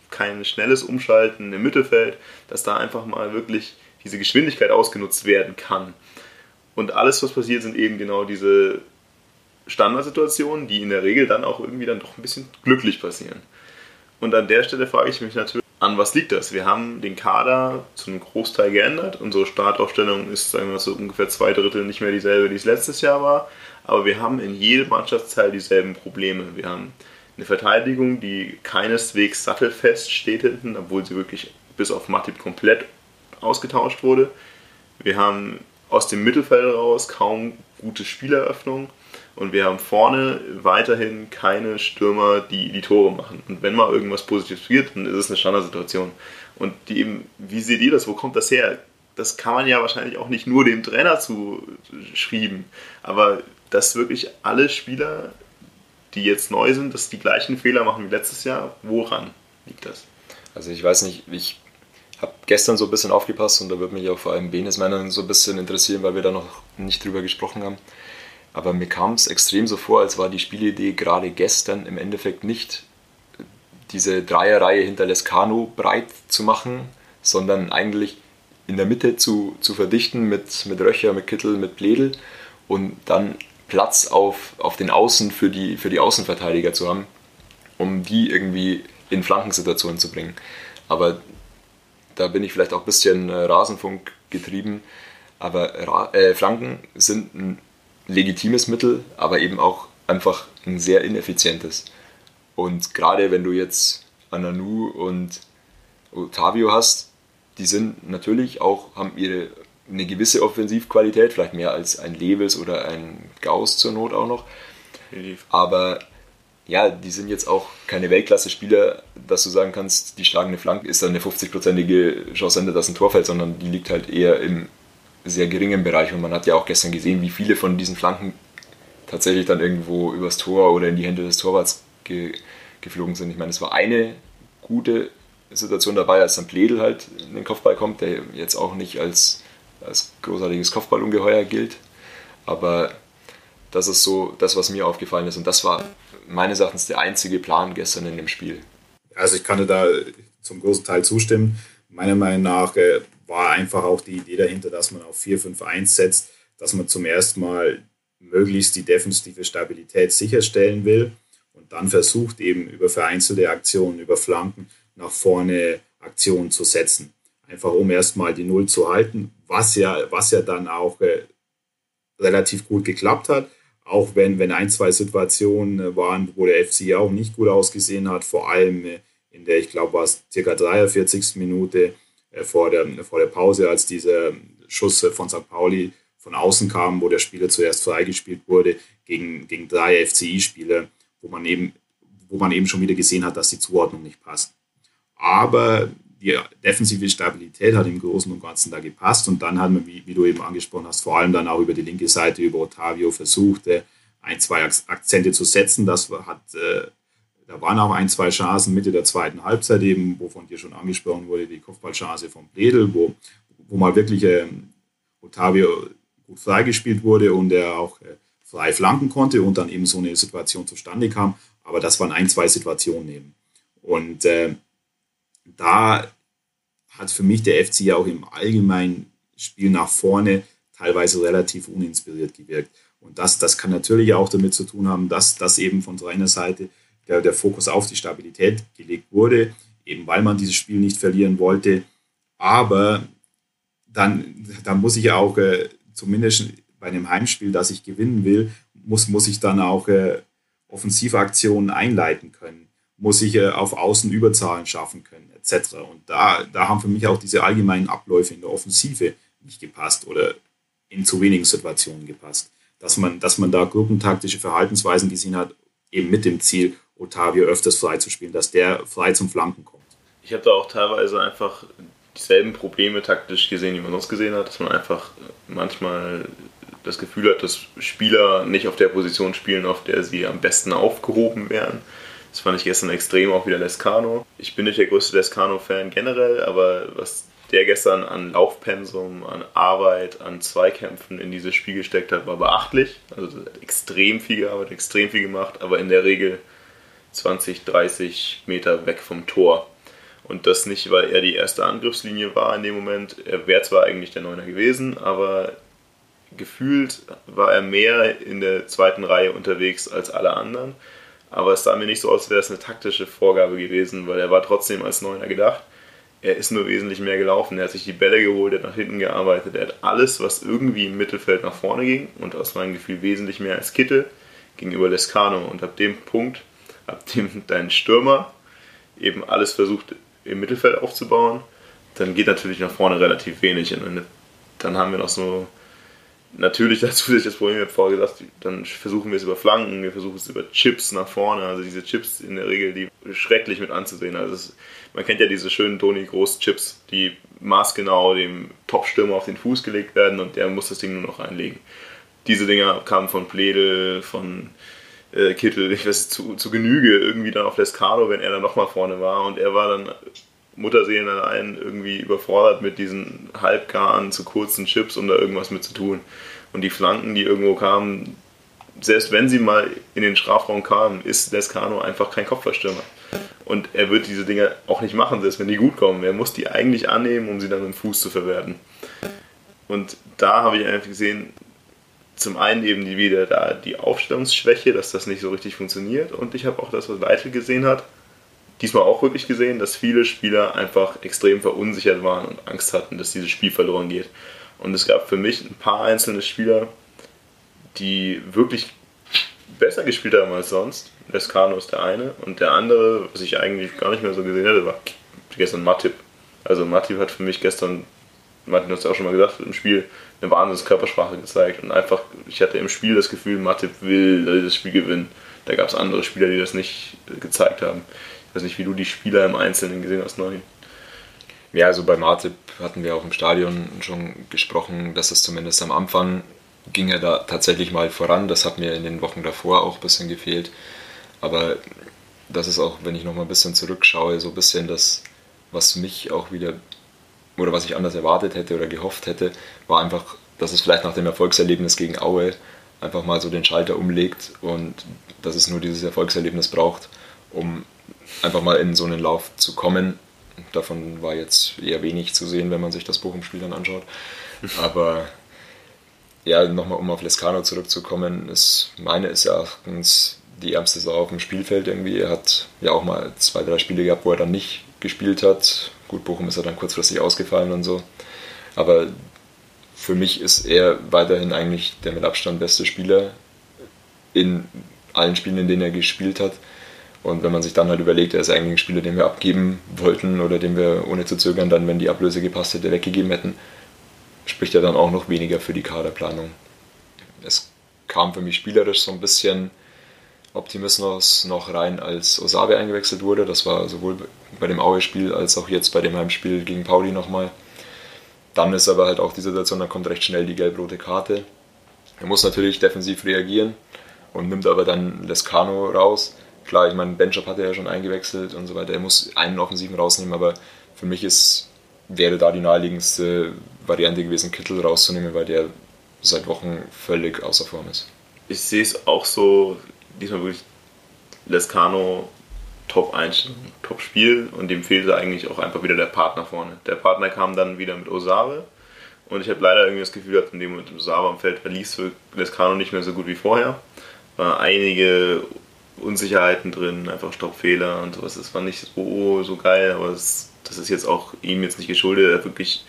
kein schnelles Umschalten im Mittelfeld, dass da einfach mal wirklich diese Geschwindigkeit ausgenutzt werden kann. Und alles, was passiert, sind eben genau diese Standardsituationen, die in der Regel dann auch irgendwie dann doch ein bisschen glücklich passieren. Und an der Stelle frage ich mich natürlich, an was liegt das? Wir haben den Kader zu einem Großteil geändert. Unsere Startaufstellung ist, sagen wir mal, so ungefähr zwei Drittel nicht mehr dieselbe, die es letztes Jahr war. Aber wir haben in jedem Mannschaftsteil dieselben Probleme. Wir haben eine Verteidigung, die keineswegs sattelfest steht hinten, obwohl sie wirklich bis auf Matip komplett ausgetauscht wurde. Wir haben aus dem Mittelfeld raus kaum gute Spieleröffnung. Und wir haben vorne weiterhin keine Stürmer, die die Tore machen. Und wenn mal irgendwas Positives wird, dann ist es eine Standardsituation. Und die eben, wie seht ihr das? Wo kommt das her? Das kann man ja wahrscheinlich auch nicht nur dem Trainer zuschreiben. Aber dass wirklich alle Spieler, die jetzt neu sind, dass die gleichen Fehler machen wie letztes Jahr, woran liegt das? Also ich weiß nicht, ich habe gestern so ein bisschen aufgepasst und da würde mich auch vor allem Benes Meinung so ein bisschen interessieren, weil wir da noch nicht drüber gesprochen haben. Aber mir kam es extrem so vor, als war die Spielidee gerade gestern im Endeffekt nicht diese Dreierreihe hinter Lescano breit zu machen, sondern eigentlich in der Mitte zu, zu verdichten mit, mit Röcher, mit Kittel, mit Pledel und dann Platz auf, auf den Außen für die, für die Außenverteidiger zu haben, um die irgendwie in Flankensituationen zu bringen. Aber da bin ich vielleicht auch ein bisschen äh, Rasenfunk getrieben. Aber Ra äh, Flanken sind ein legitimes Mittel, aber eben auch einfach ein sehr ineffizientes. Und gerade wenn du jetzt Ananu und Otavio hast, die sind natürlich auch, haben ihre eine gewisse Offensivqualität, vielleicht mehr als ein Lewis oder ein Gauss zur Not auch noch. Aber ja, die sind jetzt auch keine Weltklasse-Spieler, dass du sagen kannst, die schlagende Flanke ist dann eine 50-prozentige Chance, dass ein Tor fällt, sondern die liegt halt eher im sehr geringen Bereich. Und man hat ja auch gestern gesehen, wie viele von diesen Flanken tatsächlich dann irgendwo übers Tor oder in die Hände des Torwarts ge geflogen sind. Ich meine, es war eine gute Situation dabei, als dann Pledel halt in den Kopfball kommt, der jetzt auch nicht als, als großartiges Kopfballungeheuer gilt. Aber das ist so das, was mir aufgefallen ist. Und das war meines Erachtens der einzige Plan gestern in dem Spiel. Also ich kann da zum großen Teil zustimmen. Meiner Meinung nach äh, war einfach auch die Idee dahinter, dass man auf 4-5-1 setzt, dass man zum ersten Mal möglichst die defensive Stabilität sicherstellen will und dann versucht eben über vereinzelte Aktionen, über Flanken nach vorne Aktionen zu setzen. Einfach um erstmal die Null zu halten, was ja, was ja dann auch äh, relativ gut geklappt hat. Auch wenn, wenn ein, zwei Situationen äh, waren, wo der FC auch nicht gut ausgesehen hat, vor allem äh, in der, ich glaube, war es circa 43. Minute, vor, der, vor der Pause, als dieser Schuss von St. Pauli von außen kam, wo der Spieler zuerst freigespielt wurde, gegen, gegen drei FCI-Spieler, wo man eben wo man eben schon wieder gesehen hat, dass die Zuordnung nicht passt. Aber die defensive Stabilität hat im Großen und Ganzen da gepasst und dann hat man, wie, wie, du eben angesprochen hast, vor allem dann auch über die linke Seite, über Otavio versucht, ein, zwei Akzente zu setzen. Das hat äh, da waren auch ein, zwei Chancen Mitte der zweiten Halbzeit eben, wovon dir schon angesprochen wurde, die Kopfballchance vom Bledel, wo, wo mal wirklich äh, Otavio gut freigespielt wurde und er auch äh, frei flanken konnte und dann eben so eine Situation zustande kam. Aber das waren ein, zwei Situationen eben. Und äh, da hat für mich der FC ja auch im allgemeinen Spiel nach vorne teilweise relativ uninspiriert gewirkt. Und das, das kann natürlich auch damit zu tun haben, dass das eben von seiner Seite der, der Fokus auf die Stabilität gelegt wurde, eben weil man dieses Spiel nicht verlieren wollte. Aber dann, dann muss ich auch äh, zumindest bei einem Heimspiel, das ich gewinnen will, muss, muss ich dann auch äh, Offensivaktionen einleiten können, muss ich äh, auf Außen Überzahlen schaffen können, etc. Und da, da haben für mich auch diese allgemeinen Abläufe in der Offensive nicht gepasst oder in zu wenigen Situationen gepasst. Dass man, dass man da gruppentaktische Verhaltensweisen gesehen hat, eben mit dem Ziel, Otavio öfters frei zu spielen, dass der frei zum Flanken kommt. Ich habe da auch teilweise einfach dieselben Probleme taktisch gesehen, die man sonst gesehen hat, dass man einfach manchmal das Gefühl hat, dass Spieler nicht auf der Position spielen, auf der sie am besten aufgehoben wären. Das fand ich gestern extrem, auch wieder Lescano. Ich bin nicht der größte Lescano-Fan generell, aber was der gestern an Laufpensum, an Arbeit, an Zweikämpfen in dieses Spiel gesteckt hat, war beachtlich. Also extrem viel gearbeitet, extrem viel gemacht, aber in der Regel 20, 30 Meter weg vom Tor. Und das nicht, weil er die erste Angriffslinie war in dem Moment. Er wäre zwar eigentlich der Neuner gewesen, aber gefühlt war er mehr in der zweiten Reihe unterwegs als alle anderen. Aber es sah mir nicht so aus, als wäre es eine taktische Vorgabe gewesen, weil er war trotzdem als Neuner gedacht. Er ist nur wesentlich mehr gelaufen. Er hat sich die Bälle geholt, er hat nach hinten gearbeitet. Er hat alles, was irgendwie im Mittelfeld nach vorne ging und aus meinem Gefühl wesentlich mehr als Kittel gegenüber Lescano. Und ab dem Punkt, ab dem dein Stürmer eben alles versucht im Mittelfeld aufzubauen, dann geht natürlich nach vorne relativ wenig. Und dann haben wir noch so natürlich dazu das Problem, ich habe dann versuchen wir es über Flanken, wir versuchen es über Chips nach vorne. Also diese Chips in der Regel, die schrecklich mit anzusehen. Also es, man kennt ja diese schönen Toni Groß Chips, die maßgenau dem Top-Stürmer auf den Fuß gelegt werden und der muss das Ding nur noch einlegen. Diese Dinger kamen von Pledel, von äh, Kittel, ich weiß zu, zu Genüge irgendwie dann auf Lescano, wenn er dann nochmal vorne war und er war dann Mutterseelen allein irgendwie überfordert mit diesen halbgaren, zu kurzen Chips, um da irgendwas mit zu tun. Und die Flanken, die irgendwo kamen, selbst wenn sie mal in den Strafraum kamen, ist Lescano einfach kein Kopfballstürmer. Und er wird diese Dinge auch nicht machen, selbst wenn die gut kommen. Er muss die eigentlich annehmen, um sie dann mit dem Fuß zu verwerten. Und da habe ich einfach gesehen, zum einen eben die, wieder da die Aufstellungsschwäche, dass das nicht so richtig funktioniert. Und ich habe auch das, was Leitl gesehen hat, diesmal auch wirklich gesehen, dass viele Spieler einfach extrem verunsichert waren und Angst hatten, dass dieses Spiel verloren geht. Und es gab für mich ein paar einzelne Spieler, die wirklich besser gespielt haben als sonst. Lescano ist der eine und der andere, was ich eigentlich gar nicht mehr so gesehen hätte, war gestern Matip. Also Matip hat für mich gestern, Martin hat es auch schon mal gesagt, im Spiel eine wahnsinnige Körpersprache gezeigt und einfach, ich hatte im Spiel das Gefühl, Matip will das Spiel gewinnen. Da gab es andere Spieler, die das nicht gezeigt haben. Ich weiß nicht, wie du die Spieler im Einzelnen gesehen hast, Neu. Ja, also bei Martip hatten wir auch im Stadion schon gesprochen, dass es zumindest am Anfang ging er da tatsächlich mal voran. Das hat mir in den Wochen davor auch ein bisschen gefehlt. Aber das ist auch, wenn ich noch mal ein bisschen zurückschaue, so ein bisschen das, was mich auch wieder oder was ich anders erwartet hätte oder gehofft hätte, war einfach, dass es vielleicht nach dem Erfolgserlebnis gegen Aue einfach mal so den Schalter umlegt und dass es nur dieses Erfolgserlebnis braucht, um einfach mal in so einen Lauf zu kommen. Davon war jetzt eher wenig zu sehen, wenn man sich das Bochum-Spiel dann anschaut. Aber ja, nochmal um auf Lescano zurückzukommen, ist meines Erachtens die ärmste Sau auf dem Spielfeld irgendwie. Er hat ja auch mal zwei, drei Spiele gehabt, wo er dann nicht gespielt hat. Gut, Bochum ist er dann kurzfristig ausgefallen und so. Aber für mich ist er weiterhin eigentlich der mit Abstand beste Spieler in allen Spielen, in denen er gespielt hat. Und wenn man sich dann halt überlegt, er ist eigentlich ein Spieler, den wir abgeben wollten oder den wir ohne zu zögern dann, wenn die Ablöse gepasst hätte, weggegeben hätten, spricht er dann auch noch weniger für die Kaderplanung. Es kam für mich spielerisch so ein bisschen Optimismus noch rein, als Osabe eingewechselt wurde. Das war sowohl bei dem Aue-Spiel als auch jetzt bei dem Heimspiel gegen Pauli nochmal. Dann ist aber halt auch die Situation, da kommt recht schnell die gelb-rote Karte. Er muss natürlich defensiv reagieren und nimmt aber dann Lescano raus klar, ich meine, Benchop hat er ja schon eingewechselt und so weiter. Er muss einen Offensiven rausnehmen, aber für mich ist, wäre da die naheliegendste Variante gewesen, Kittel rauszunehmen, weil der seit Wochen völlig außer Form ist. Ich sehe es auch so, diesmal wirklich Lescano Top-Einstellung, Top-Spiel und dem fehlte eigentlich auch einfach wieder der Partner vorne. Der Partner kam dann wieder mit Osave und ich habe leider irgendwie das Gefühl gehabt, in dem Moment Osave am Feld verließ für Lescano nicht mehr so gut wie vorher. War einige Unsicherheiten drin, einfach Stoppfehler und sowas. Das war nicht so, so geil, aber das, das ist jetzt auch ihm jetzt nicht geschuldet. Er hat wirklich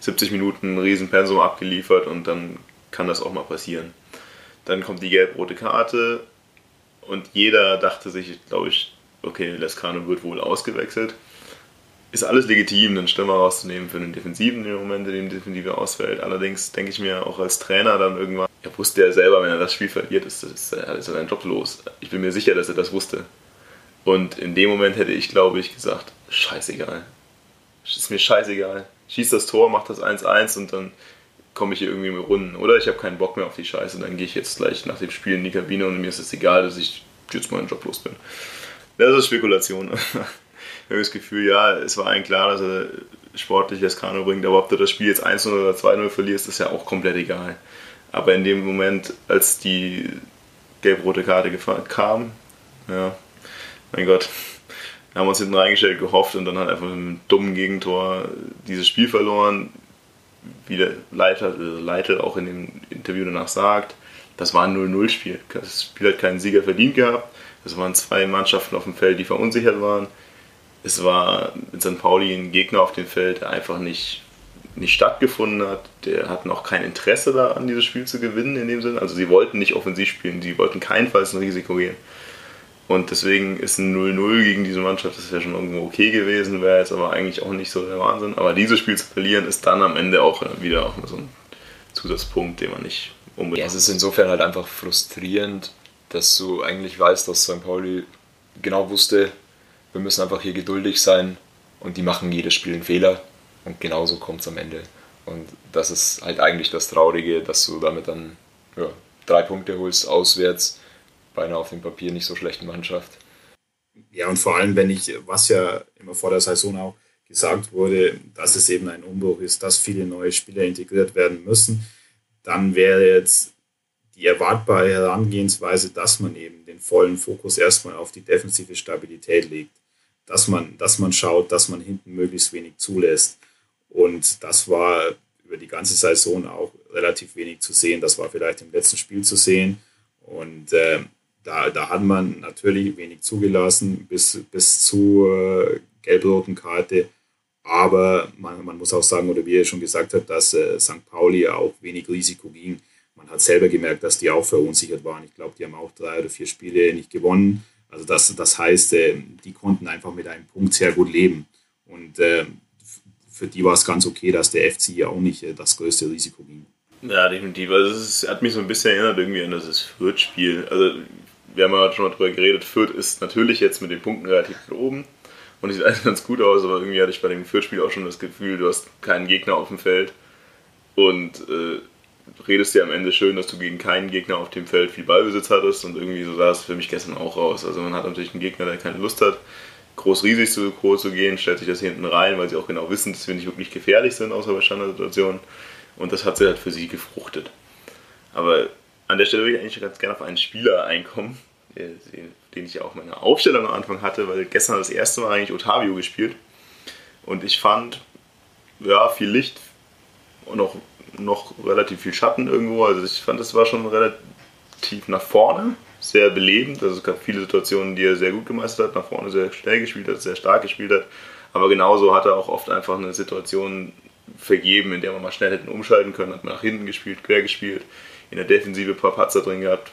70 Minuten ein Riesenpensum abgeliefert und dann kann das auch mal passieren. Dann kommt die gelb-rote Karte Und jeder dachte sich, glaube ich, okay, Lescano wird wohl ausgewechselt. Ist alles legitim, einen Stürmer rauszunehmen für einen Defensiven im Moment, in dem Defensive ausfällt. Allerdings denke ich mir auch als Trainer dann irgendwann, er wusste ja selber, wenn er das Spiel verliert, ist, ist, ist er seinen Job los. Ich bin mir sicher, dass er das wusste. Und in dem Moment hätte ich, glaube ich, gesagt, scheißegal. Ist mir scheißegal. Schieß das Tor, mach das 1-1 und dann komme ich hier irgendwie mit Runden. Oder ich habe keinen Bock mehr auf die Scheiße, dann gehe ich jetzt gleich nach dem Spiel in die Kabine und mir ist es egal, dass ich jetzt meinen Job los bin. Das ist Spekulation. ich habe das Gefühl, ja, es war eigentlich klar, dass er sportlich das Kano bringt, aber ob du das Spiel jetzt 1-0 oder 2-0 verlierst, ist ja auch komplett egal. Aber in dem Moment, als die gelb-rote Karte kam, ja, mein Gott, wir haben uns hinten reingestellt, gehofft und dann hat einfach mit einem dummen Gegentor dieses Spiel verloren. Wie der Leiter, also Leiter auch in dem Interview danach sagt, das war ein 0-0-Spiel. Das Spiel hat keinen Sieger verdient gehabt. Es waren zwei Mannschaften auf dem Feld, die verunsichert waren. Es war mit St. Pauli ein Gegner auf dem Feld, der einfach nicht, nicht stattgefunden hat. Der hatten auch kein Interesse daran, dieses Spiel zu gewinnen in dem Sinne. Also sie wollten nicht offensiv spielen, sie wollten keinenfalls ein Risiko gehen. Und deswegen ist ein 0-0 gegen diese Mannschaft, das wäre schon irgendwo okay gewesen, wäre jetzt aber eigentlich auch nicht so der Wahnsinn. Aber dieses Spiel zu verlieren, ist dann am Ende auch wieder auch so ein Zusatzpunkt, den man nicht unbedingt. Ja, es ist insofern halt einfach frustrierend, dass du eigentlich weißt, dass St. Pauli genau wusste, wir müssen einfach hier geduldig sein und die machen jedes Spiel einen Fehler und genauso kommt es am Ende. Und das ist halt eigentlich das Traurige, dass du damit dann ja, drei Punkte holst auswärts bei einer auf dem Papier nicht so schlechten Mannschaft. Ja, und vor allem, wenn ich, was ja immer vor der Saison auch gesagt wurde, dass es eben ein Umbruch ist, dass viele neue Spieler integriert werden müssen, dann wäre jetzt die erwartbare Herangehensweise, dass man eben den vollen Fokus erstmal auf die defensive Stabilität legt, dass man, dass man schaut, dass man hinten möglichst wenig zulässt. Und das war über die ganze Saison auch relativ wenig zu sehen. Das war vielleicht im letzten Spiel zu sehen. Und äh, da, da hat man natürlich wenig zugelassen bis, bis zur gelb-roten Karte. Aber man, man muss auch sagen, oder wie ihr schon gesagt habt, dass äh, St. Pauli auch wenig Risiko ging. Man hat selber gemerkt, dass die auch verunsichert waren. Ich glaube, die haben auch drei oder vier Spiele nicht gewonnen. Also das, das heißt, äh, die konnten einfach mit einem Punkt sehr gut leben. Und äh, für die war es ganz okay, dass der FC ja auch nicht äh, das größte Risiko ging. Ja, definitiv. Also es hat mich so ein bisschen erinnert irgendwie an das Fürth-Spiel. Also wir haben ja schon mal drüber geredet, Fürth ist natürlich jetzt mit den Punkten relativ weit oben und sieht alles ganz gut aus, aber irgendwie hatte ich bei dem Fürth-Spiel auch schon das Gefühl, du hast keinen Gegner auf dem Feld und äh, redest dir am Ende schön, dass du gegen keinen Gegner auf dem Feld viel Ballbesitz hattest und irgendwie so sah es für mich gestern auch aus. Also man hat natürlich einen Gegner, der keine Lust hat, groß riesig zu groß zu gehen, stellt sich das hinten rein, weil sie auch genau wissen, dass wir nicht wirklich gefährlich sind, außer bei Standardsituationen. Und das hat sie halt für sie gefruchtet. Aber an der Stelle würde ich eigentlich ganz gerne auf einen Spieler einkommen, den ich ja auch meine Aufstellung am Anfang hatte, weil gestern das erste Mal eigentlich Otavio gespielt. Und ich fand, ja, viel Licht und auch noch relativ viel Schatten irgendwo. Also ich fand, es war schon relativ nach vorne, sehr belebend. Also es gab viele Situationen, die er sehr gut gemeistert hat, nach vorne sehr schnell gespielt hat, sehr stark gespielt hat. Aber genauso hat er auch oft einfach eine Situation vergeben, in der man mal schnell hätten umschalten können, hat man nach hinten gespielt, quer gespielt, in der Defensive ein paar Patzer drin gehabt.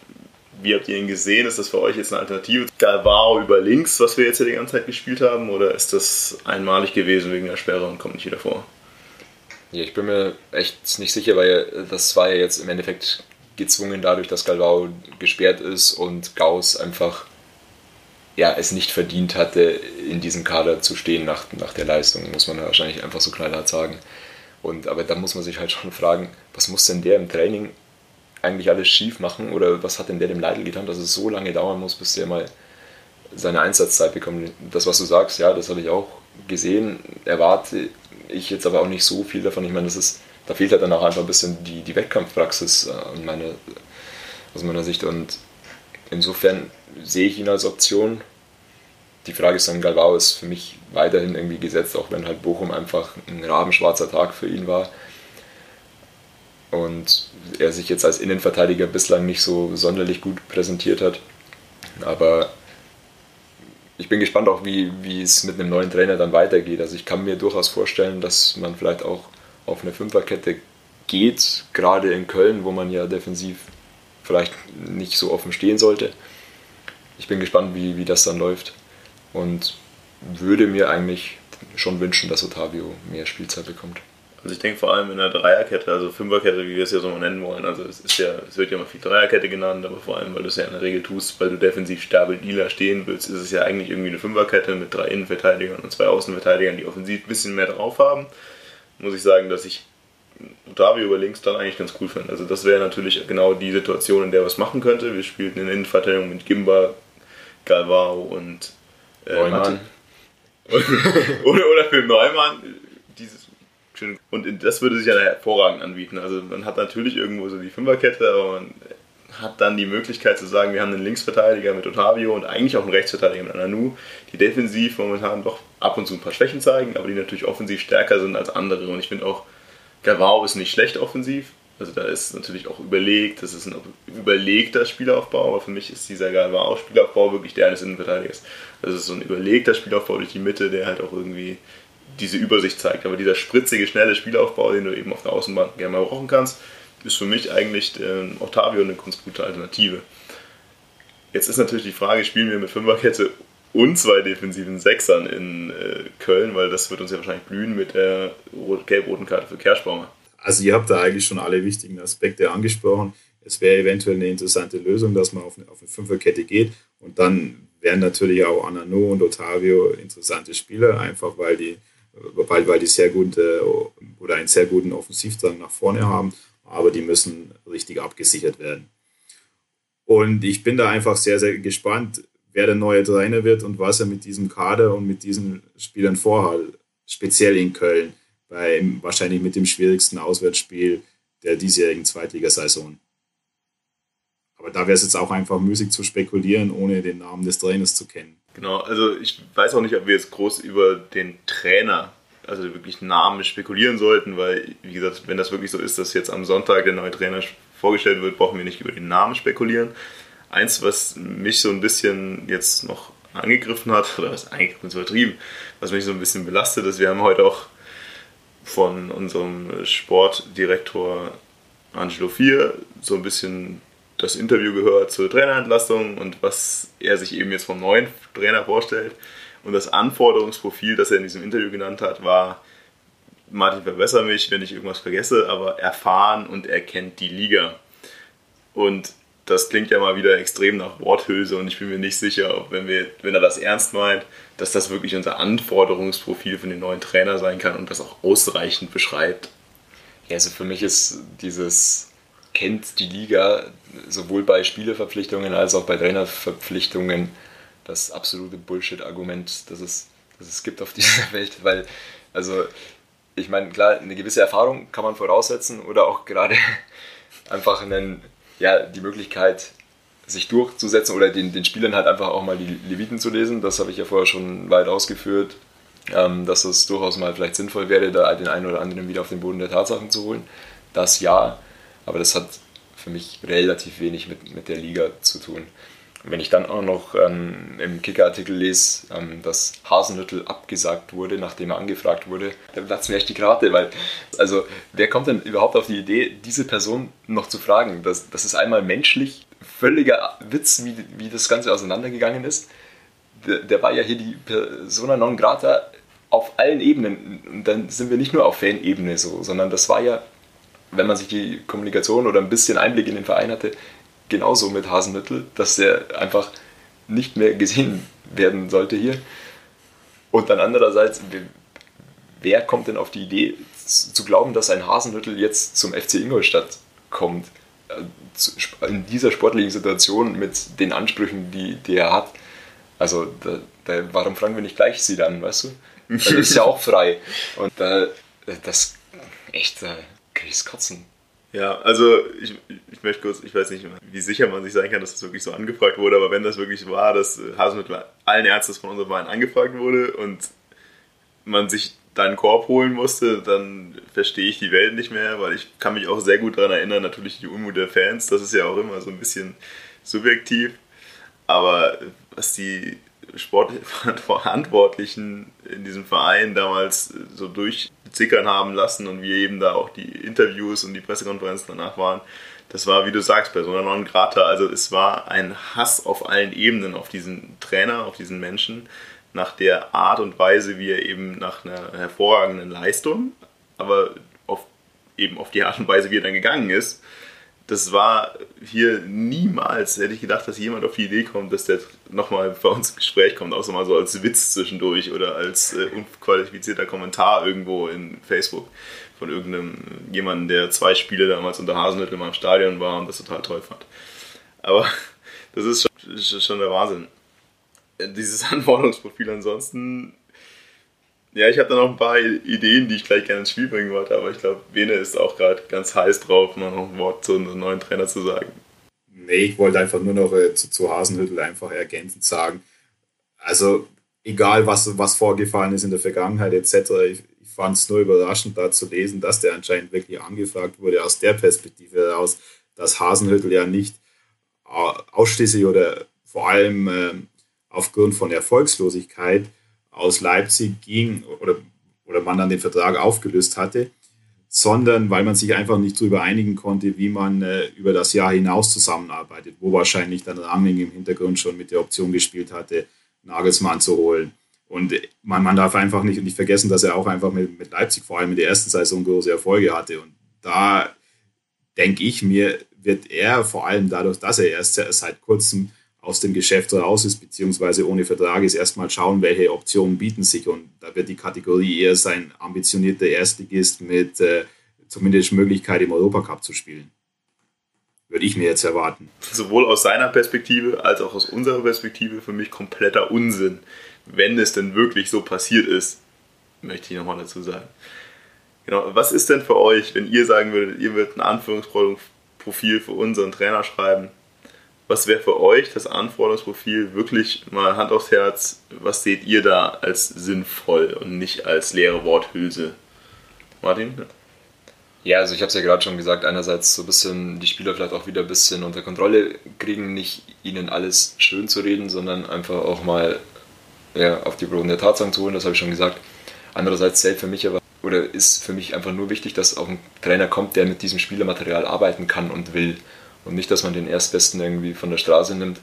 Wie habt ihr ihn gesehen? Ist das für euch jetzt eine Alternative? Galvao über links, was wir jetzt hier die ganze Zeit gespielt haben, oder ist das einmalig gewesen wegen der Sperre und kommt nicht wieder vor? Ja, ich bin mir echt nicht sicher, weil das war ja jetzt im Endeffekt gezwungen dadurch, dass Galvao gesperrt ist und Gauss einfach ja, es nicht verdient hatte, in diesem Kader zu stehen nach, nach der Leistung, muss man wahrscheinlich einfach so knallhart sagen. Und, aber da muss man sich halt schon fragen, was muss denn der im Training eigentlich alles schief machen oder was hat denn der dem Leidl getan, dass es so lange dauern muss, bis der mal seine Einsatzzeit bekommt. Das, was du sagst, ja, das habe ich auch gesehen, erwarte ich jetzt aber auch nicht so viel davon. Ich meine, das ist, da fehlt halt dann auch einfach ein bisschen die, die Wettkampfpraxis äh, meine, aus meiner Sicht und insofern sehe ich ihn als Option. Die Frage ist dann, Galvao ist für mich weiterhin irgendwie gesetzt, auch wenn halt Bochum einfach ein rabenschwarzer Tag für ihn war. Und er sich jetzt als Innenverteidiger bislang nicht so sonderlich gut präsentiert hat. Aber ich bin gespannt auch, wie, wie es mit einem neuen Trainer dann weitergeht. Also ich kann mir durchaus vorstellen, dass man vielleicht auch auf eine Fünferkette geht, gerade in Köln, wo man ja defensiv vielleicht nicht so offen stehen sollte. ich bin gespannt, wie, wie das dann läuft. Und würde mir eigentlich schon wünschen, dass Otavio mehr Spielzeit bekommt. Also ich denke vor allem in der Dreierkette, also Fünferkette, wie wir es ja so mal nennen wollen. Also es ist ja, es wird ja immer viel Dreierkette genannt, aber vor allem, weil du es ja in der Regel tust, weil du defensiv stabiler stehen willst, ist es ja eigentlich irgendwie eine Fünferkette mit drei Innenverteidigern und zwei Außenverteidigern, die offensiv ein bisschen mehr drauf haben. Muss ich sagen, dass ich Otavio über links dann eigentlich ganz cool finde. Also das wäre natürlich genau die Situation, in der was machen könnte. Wir spielten in der Innenverteidigung mit Gimba, Galvao und äh, Neumann. oder, oder für Neumann. Und das würde sich ja hervorragend anbieten. Also man hat natürlich irgendwo so die Fünferkette, aber man hat dann die Möglichkeit zu sagen, wir haben einen Linksverteidiger mit Otavio und eigentlich auch einen Rechtsverteidiger mit Ananu, die defensiv momentan doch ab und zu ein paar Schwächen zeigen, aber die natürlich offensiv stärker sind als andere. Und ich finde auch, Gavao ist nicht schlecht offensiv. Also da ist natürlich auch überlegt, das ist ein überlegter Spielaufbau, aber für mich ist dieser Gavao-Spielaufbau wirklich der eines Innenverteidigers. Also es ist so ein überlegter Spielaufbau durch die Mitte, der halt auch irgendwie diese Übersicht zeigt. Aber dieser spritzige, schnelle Spielaufbau, den du eben auf der Außenbahn gerne mal brauchen kannst, ist für mich eigentlich äh, Octavio eine ganz gute Alternative. Jetzt ist natürlich die Frage, spielen wir mit Fünferkette und zwei defensiven Sechsern in äh, Köln, weil das wird uns ja wahrscheinlich blühen mit der gelb-roten Karte für Kerschbaumer. Also ihr habt da eigentlich schon alle wichtigen Aspekte angesprochen. Es wäre eventuell eine interessante Lösung, dass man auf eine, auf eine Fünferkette geht und dann wären natürlich auch Anano und Otavio interessante Spieler, einfach weil die, weil, weil die sehr gute oder einen sehr guten Offensivdrang nach vorne haben, aber die müssen richtig abgesichert werden. Und ich bin da einfach sehr, sehr gespannt, wer der neue Trainer wird und was er mit diesem Kader und mit diesen Spielern vorhat, speziell in Köln, bei wahrscheinlich mit dem schwierigsten Auswärtsspiel der diesjährigen Zweitligasaison. Aber da wäre es jetzt auch einfach müßig zu spekulieren, ohne den Namen des Trainers zu kennen. Genau, also ich weiß auch nicht, ob wir jetzt groß über den Trainer, also wirklich Namen spekulieren sollten, weil, wie gesagt, wenn das wirklich so ist, dass jetzt am Sonntag der neue Trainer vorgestellt wird, brauchen wir nicht über den Namen spekulieren. Eins, was mich so ein bisschen jetzt noch angegriffen hat, oder was angegriffen ist übertrieben, was mich so ein bisschen belastet ist, wir haben heute auch von unserem Sportdirektor Angelo Vier so ein bisschen das Interview gehört zur Trainerentlassung und was er sich eben jetzt vom neuen Trainer vorstellt. Und das Anforderungsprofil, das er in diesem Interview genannt hat, war, Martin, verbessere mich, wenn ich irgendwas vergesse, aber erfahren und er kennt die Liga. Und das klingt ja mal wieder extrem nach Worthülse und ich bin mir nicht sicher, ob wenn, wir, wenn er das ernst meint, dass das wirklich unser Anforderungsprofil für den neuen Trainer sein kann und das auch ausreichend beschreibt. Ja, also für mich ist dieses kennt die Liga sowohl bei Spielerverpflichtungen als auch bei Trainerverpflichtungen das absolute Bullshit-Argument, das es, das es gibt auf dieser Welt, weil, also, ich meine, klar, eine gewisse Erfahrung kann man voraussetzen oder auch gerade einfach einen, ja, die Möglichkeit, sich durchzusetzen oder den, den Spielern halt einfach auch mal die Leviten zu lesen. Das habe ich ja vorher schon weit ausgeführt, ähm, dass es durchaus mal vielleicht sinnvoll wäre, da den einen oder anderen wieder auf den Boden der Tatsachen zu holen. Das ja, aber das hat für mich relativ wenig mit, mit der Liga zu tun. wenn ich dann auch noch ähm, im Kicker-Artikel lese, ähm, dass Hasenhüttel abgesagt wurde, nachdem er angefragt wurde, dann platzt mir echt die Karte, weil, also, wer kommt denn überhaupt auf die Idee, diese Person noch zu fragen? Das, das ist einmal menschlich völliger Witz, wie, wie das Ganze auseinandergegangen ist. Der, der war ja hier die Persona non grata auf allen Ebenen. Und dann sind wir nicht nur auf Fan-Ebene so, sondern das war ja wenn man sich die Kommunikation oder ein bisschen Einblick in den Verein hatte, genauso mit Hasenmittel, dass er einfach nicht mehr gesehen werden sollte hier. Und dann andererseits, wer kommt denn auf die Idee zu glauben, dass ein Hasenhüttel jetzt zum FC Ingolstadt kommt? Äh, in dieser sportlichen Situation mit den Ansprüchen, die, die er hat. Also, da, da, warum fragen wir nicht gleich sie dann, weißt du? Das ist ja auch frei. Und äh, das echt, äh, kriegst Kotzen. Ja, also ich, ich möchte kurz, ich weiß nicht, wie sicher man sich sein kann, dass das wirklich so angefragt wurde, aber wenn das wirklich war, dass Haselmittel allen Ernstes von unserem Verein angefragt wurde und man sich deinen Korb holen musste, dann verstehe ich die Welt nicht mehr, weil ich kann mich auch sehr gut daran erinnern, natürlich die Unmut der Fans, das ist ja auch immer so ein bisschen subjektiv, aber was die Sportverantwortlichen in diesem Verein damals so durchzickern haben lassen und wir eben da auch die Interviews und die Pressekonferenzen danach waren, das war, wie du sagst, Persona non grata. Also es war ein Hass auf allen Ebenen auf diesen Trainer, auf diesen Menschen, nach der Art und Weise, wie er eben nach einer hervorragenden Leistung, aber auf, eben auf die Art und Weise, wie er dann gegangen ist, das war hier niemals, hätte ich gedacht, dass jemand auf die Idee kommt, dass der nochmal bei uns ins Gespräch kommt, außer mal so als Witz zwischendurch oder als äh, unqualifizierter Kommentar irgendwo in Facebook von irgendeinem jemandem, der zwei Spiele damals unter Hasenhüttl mal im Stadion war und das total toll fand. Aber das ist schon, schon der Wahnsinn. Dieses Anforderungsprofil ansonsten ja, ich habe da noch ein paar Ideen, die ich gleich gerne ins Spiel bringen wollte, aber ich glaube, Bene ist auch gerade ganz heiß drauf, noch ein Wort zu unserem neuen Trainer zu sagen. Nee, ich wollte einfach nur noch äh, zu, zu Hasenhüttel einfach ergänzend sagen. Also, egal was, was vorgefallen ist in der Vergangenheit etc., ich, ich fand es nur überraschend, da zu lesen, dass der anscheinend wirklich angefragt wurde aus der Perspektive heraus, dass Hasenhüttel ja nicht ausschließlich oder vor allem äh, aufgrund von Erfolgslosigkeit aus Leipzig ging oder, oder man dann den Vertrag aufgelöst hatte, sondern weil man sich einfach nicht darüber einigen konnte, wie man äh, über das Jahr hinaus zusammenarbeitet, wo wahrscheinlich dann Rangling im Hintergrund schon mit der Option gespielt hatte, Nagelsmann zu holen. Und man, man darf einfach nicht, nicht vergessen, dass er auch einfach mit, mit Leipzig vor allem in der ersten Saison große Erfolge hatte. Und da denke ich mir, wird er vor allem dadurch, dass er erst seit kurzem aus dem Geschäft raus ist, beziehungsweise ohne Vertrag ist, erstmal schauen, welche Optionen bieten sich. Und da wird die Kategorie eher sein ambitionierter Erstligist mit äh, zumindest Möglichkeit, im Europacup zu spielen. Würde ich mir jetzt erwarten. Sowohl aus seiner Perspektive als auch aus unserer Perspektive für mich kompletter Unsinn. Wenn es denn wirklich so passiert ist, möchte ich nochmal dazu sagen. Genau, was ist denn für euch, wenn ihr sagen würdet, ihr würdet ein Anführungsprofil für unseren Trainer schreiben? Was wäre für euch das Anforderungsprofil wirklich mal Hand aufs Herz? Was seht ihr da als sinnvoll und nicht als leere Worthülse? Martin? Ja, also ich habe es ja gerade schon gesagt, einerseits so ein bisschen die Spieler vielleicht auch wieder ein bisschen unter Kontrolle kriegen, nicht ihnen alles schön zu reden, sondern einfach auch mal ja, auf die Boden der Tatsachen zu holen, das habe ich schon gesagt. Andererseits zählt für mich aber, oder ist für mich einfach nur wichtig, dass auch ein Trainer kommt, der mit diesem Spielermaterial arbeiten kann und will und nicht, dass man den Erstbesten irgendwie von der Straße nimmt,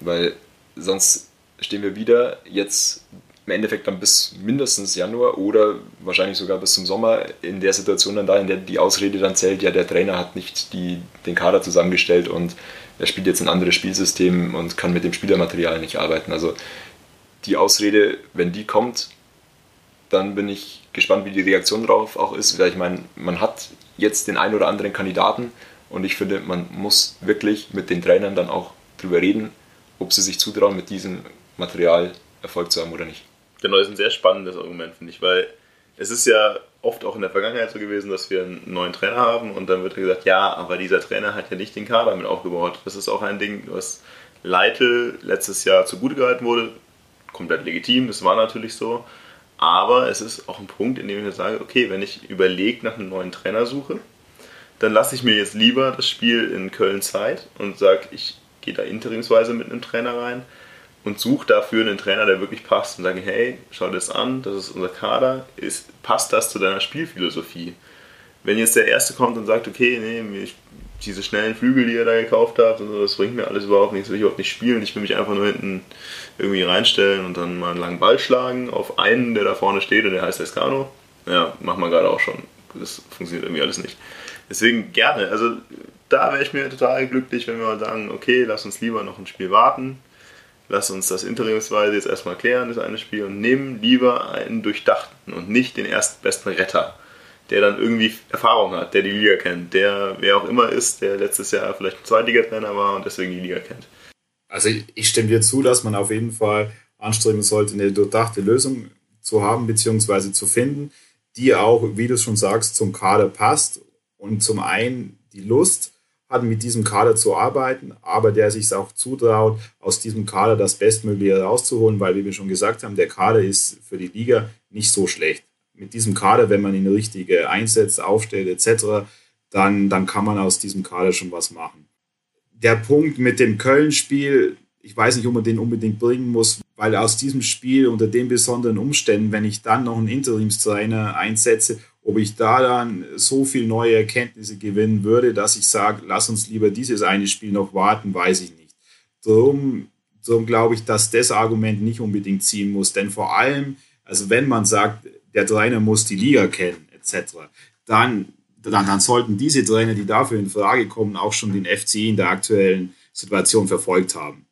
weil sonst stehen wir wieder jetzt im Endeffekt dann bis mindestens Januar oder wahrscheinlich sogar bis zum Sommer in der Situation dann da, in der die Ausrede dann zählt, ja, der Trainer hat nicht die, den Kader zusammengestellt und er spielt jetzt ein anderes Spielsystem und kann mit dem Spielermaterial nicht arbeiten. Also die Ausrede, wenn die kommt, dann bin ich gespannt, wie die Reaktion darauf auch ist, weil ich meine, man hat jetzt den einen oder anderen Kandidaten, und ich finde, man muss wirklich mit den Trainern dann auch drüber reden, ob sie sich zutrauen, mit diesem Material Erfolg zu haben oder nicht. Genau, das ist ein sehr spannendes Argument, finde ich, weil es ist ja oft auch in der Vergangenheit so gewesen, dass wir einen neuen Trainer haben und dann wird gesagt, ja, aber dieser Trainer hat ja nicht den Kader mit aufgebaut. Das ist auch ein Ding, was Leitl letztes Jahr zugute gehalten wurde. Komplett legitim, das war natürlich so. Aber es ist auch ein Punkt, in dem ich sage, okay, wenn ich überlege nach einem neuen Trainer suche, dann lasse ich mir jetzt lieber das Spiel in Köln Zeit und sage, ich gehe da interimsweise mit einem Trainer rein und suche dafür einen Trainer, der wirklich passt und sage, hey, schau dir das an, das ist unser Kader, ist, passt das zu deiner Spielphilosophie? Wenn jetzt der Erste kommt und sagt, okay, nee, diese schnellen Flügel, die ihr da gekauft habt, und so, das bringt mir alles überhaupt nichts, will ich überhaupt nicht spielen, ich will mich einfach nur hinten irgendwie reinstellen und dann mal einen langen Ball schlagen auf einen, der da vorne steht und der heißt Escano. Ja, machen wir gerade auch schon. Das funktioniert irgendwie alles nicht. Deswegen gerne. Also da wäre ich mir total glücklich, wenn wir mal sagen, okay, lass uns lieber noch ein Spiel warten. Lass uns das interimsweise jetzt erstmal klären, das eine Spiel, und nehmen lieber einen durchdachten und nicht den erstbesten Retter, der dann irgendwie Erfahrung hat, der die Liga kennt, der wer auch immer ist, der letztes Jahr vielleicht ein Zweitligatrainer war und deswegen die Liga kennt. Also ich stimme dir zu, dass man auf jeden Fall anstreben sollte, eine durchdachte Lösung zu haben bzw. zu finden, die auch, wie du schon sagst, zum Kader passt und zum einen die Lust hat, mit diesem Kader zu arbeiten, aber der sich auch zutraut, aus diesem Kader das Bestmögliche rauszuholen, weil, wie wir schon gesagt haben, der Kader ist für die Liga nicht so schlecht. Mit diesem Kader, wenn man ihn richtig einsetzt, aufstellt etc., dann, dann kann man aus diesem Kader schon was machen. Der Punkt mit dem Köln-Spiel, ich weiß nicht, ob man den unbedingt bringen muss, weil aus diesem Spiel unter den besonderen Umständen, wenn ich dann noch einen Interimstrainer einsetze Ob ich da dann so viel neue Erkenntnisse gewinnen würde, dass ich sage, lass uns lieber dieses eine Spiel noch warten, weiß ich nicht. Darum, darum glaube ich, dass das Argument nicht unbedingt ziehen muss. Denn vor allem, also wenn man sagt, der Trainer muss die Liga kennen, etc., dann, dann, dann sollten diese Trainer, die dafür in Frage kommen, auch schon den FC in der aktuellen Situation verfolgt haben.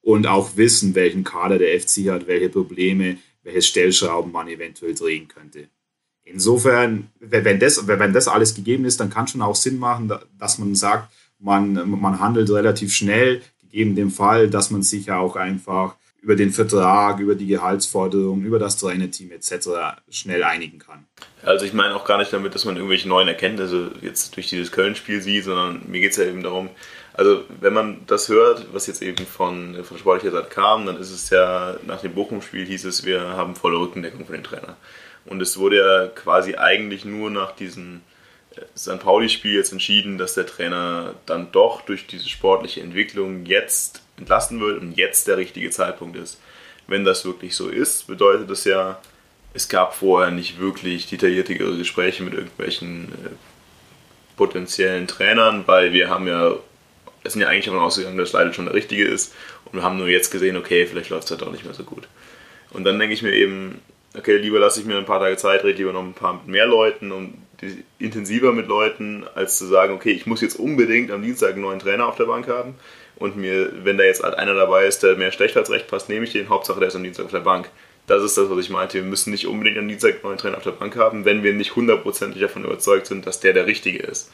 Und auch wissen, welchen Kader der FC hat, welche Probleme, welche Stellschrauben man eventuell drehen könnte. Insofern, wenn das, wenn das alles gegeben ist, dann kann schon auch Sinn machen, dass man sagt, man, man handelt relativ schnell, gegeben dem Fall, dass man sich ja auch einfach über den Vertrag, über die Gehaltsforderungen, über das Trainerteam etc. schnell einigen kann. Also ich meine auch gar nicht damit, dass man irgendwelche neuen Erkenntnisse jetzt durch dieses Köln-Spiel sieht, sondern mir geht es ja eben darum, also wenn man das hört, was jetzt eben von, von sportlicher Seite kam, dann ist es ja nach dem Bochum-Spiel hieß es, wir haben volle Rückendeckung für den Trainer. Und es wurde ja quasi eigentlich nur nach diesem äh, St. Pauli-Spiel jetzt entschieden, dass der Trainer dann doch durch diese sportliche Entwicklung jetzt entlassen wird und jetzt der richtige Zeitpunkt ist. Wenn das wirklich so ist, bedeutet das ja, es gab vorher nicht wirklich detailliertere Gespräche mit irgendwelchen äh, potenziellen Trainern, weil wir haben ja, es sind ja eigentlich davon ausgegangen, dass Leidl schon der Richtige ist und wir haben nur jetzt gesehen, okay, vielleicht läuft es halt auch nicht mehr so gut. Und dann denke ich mir eben, okay, lieber lasse ich mir ein paar Tage Zeit, rede lieber noch ein paar mit mehr Leuten und intensiver mit Leuten, als zu sagen, okay, ich muss jetzt unbedingt am Dienstag einen neuen Trainer auf der Bank haben und mir, wenn da jetzt halt einer dabei ist, der mehr schlecht als recht passt, nehme ich den. Hauptsache, der ist am Dienstag auf der Bank. Das ist das, was ich meinte. Wir müssen nicht unbedingt am Dienstag einen neuen Trainer auf der Bank haben, wenn wir nicht hundertprozentig davon überzeugt sind, dass der der Richtige ist.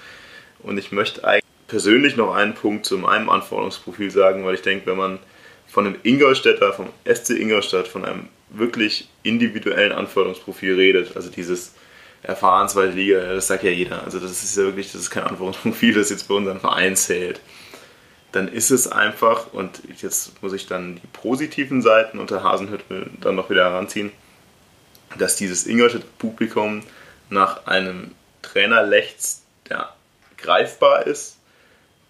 Und ich möchte eigentlich persönlich noch einen Punkt zu meinem Anforderungsprofil sagen, weil ich denke, wenn man von einem Ingolstädter, vom SC Ingolstadt, von einem wirklich individuellen Anforderungsprofil redet. Also dieses erfahren zweite Liga, das sagt ja jeder. Also das ist ja wirklich, das ist kein Anforderungsprofil, das jetzt bei unserem Verein zählt. Dann ist es einfach, und jetzt muss ich dann die positiven Seiten unter Hasenhütte dann noch wieder heranziehen, dass dieses Ingolstadt Publikum nach einem Trainer lechzt, der greifbar ist,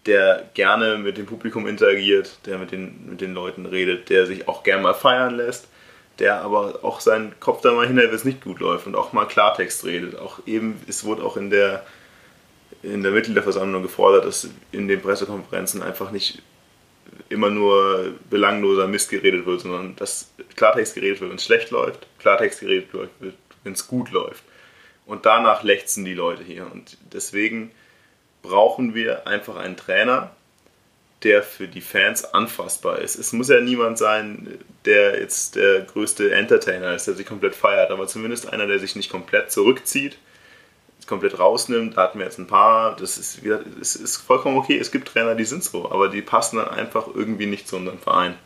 der gerne mit dem Publikum interagiert, der mit den, mit den Leuten redet, der sich auch gerne mal feiern lässt, der aber auch seinen Kopf da mal hinhält, wenn es nicht gut läuft und auch mal Klartext redet. Auch eben, es wurde auch in der, in der Mitgliederversammlung gefordert, dass in den Pressekonferenzen einfach nicht immer nur belangloser Mist geredet wird, sondern dass Klartext geredet wird, wenn es schlecht läuft, Klartext geredet wird, wenn es gut läuft. Und danach lechzen die Leute hier. Und deswegen brauchen wir einfach einen Trainer, der für die Fans anfassbar ist. Es muss ja niemand sein, der jetzt der größte Entertainer ist, der sich komplett feiert, aber zumindest einer, der sich nicht komplett zurückzieht, komplett rausnimmt. Da hatten wir jetzt ein paar, das ist, es ist vollkommen okay. Es gibt Trainer, die sind so, aber die passen dann einfach irgendwie nicht zu unserem Verein.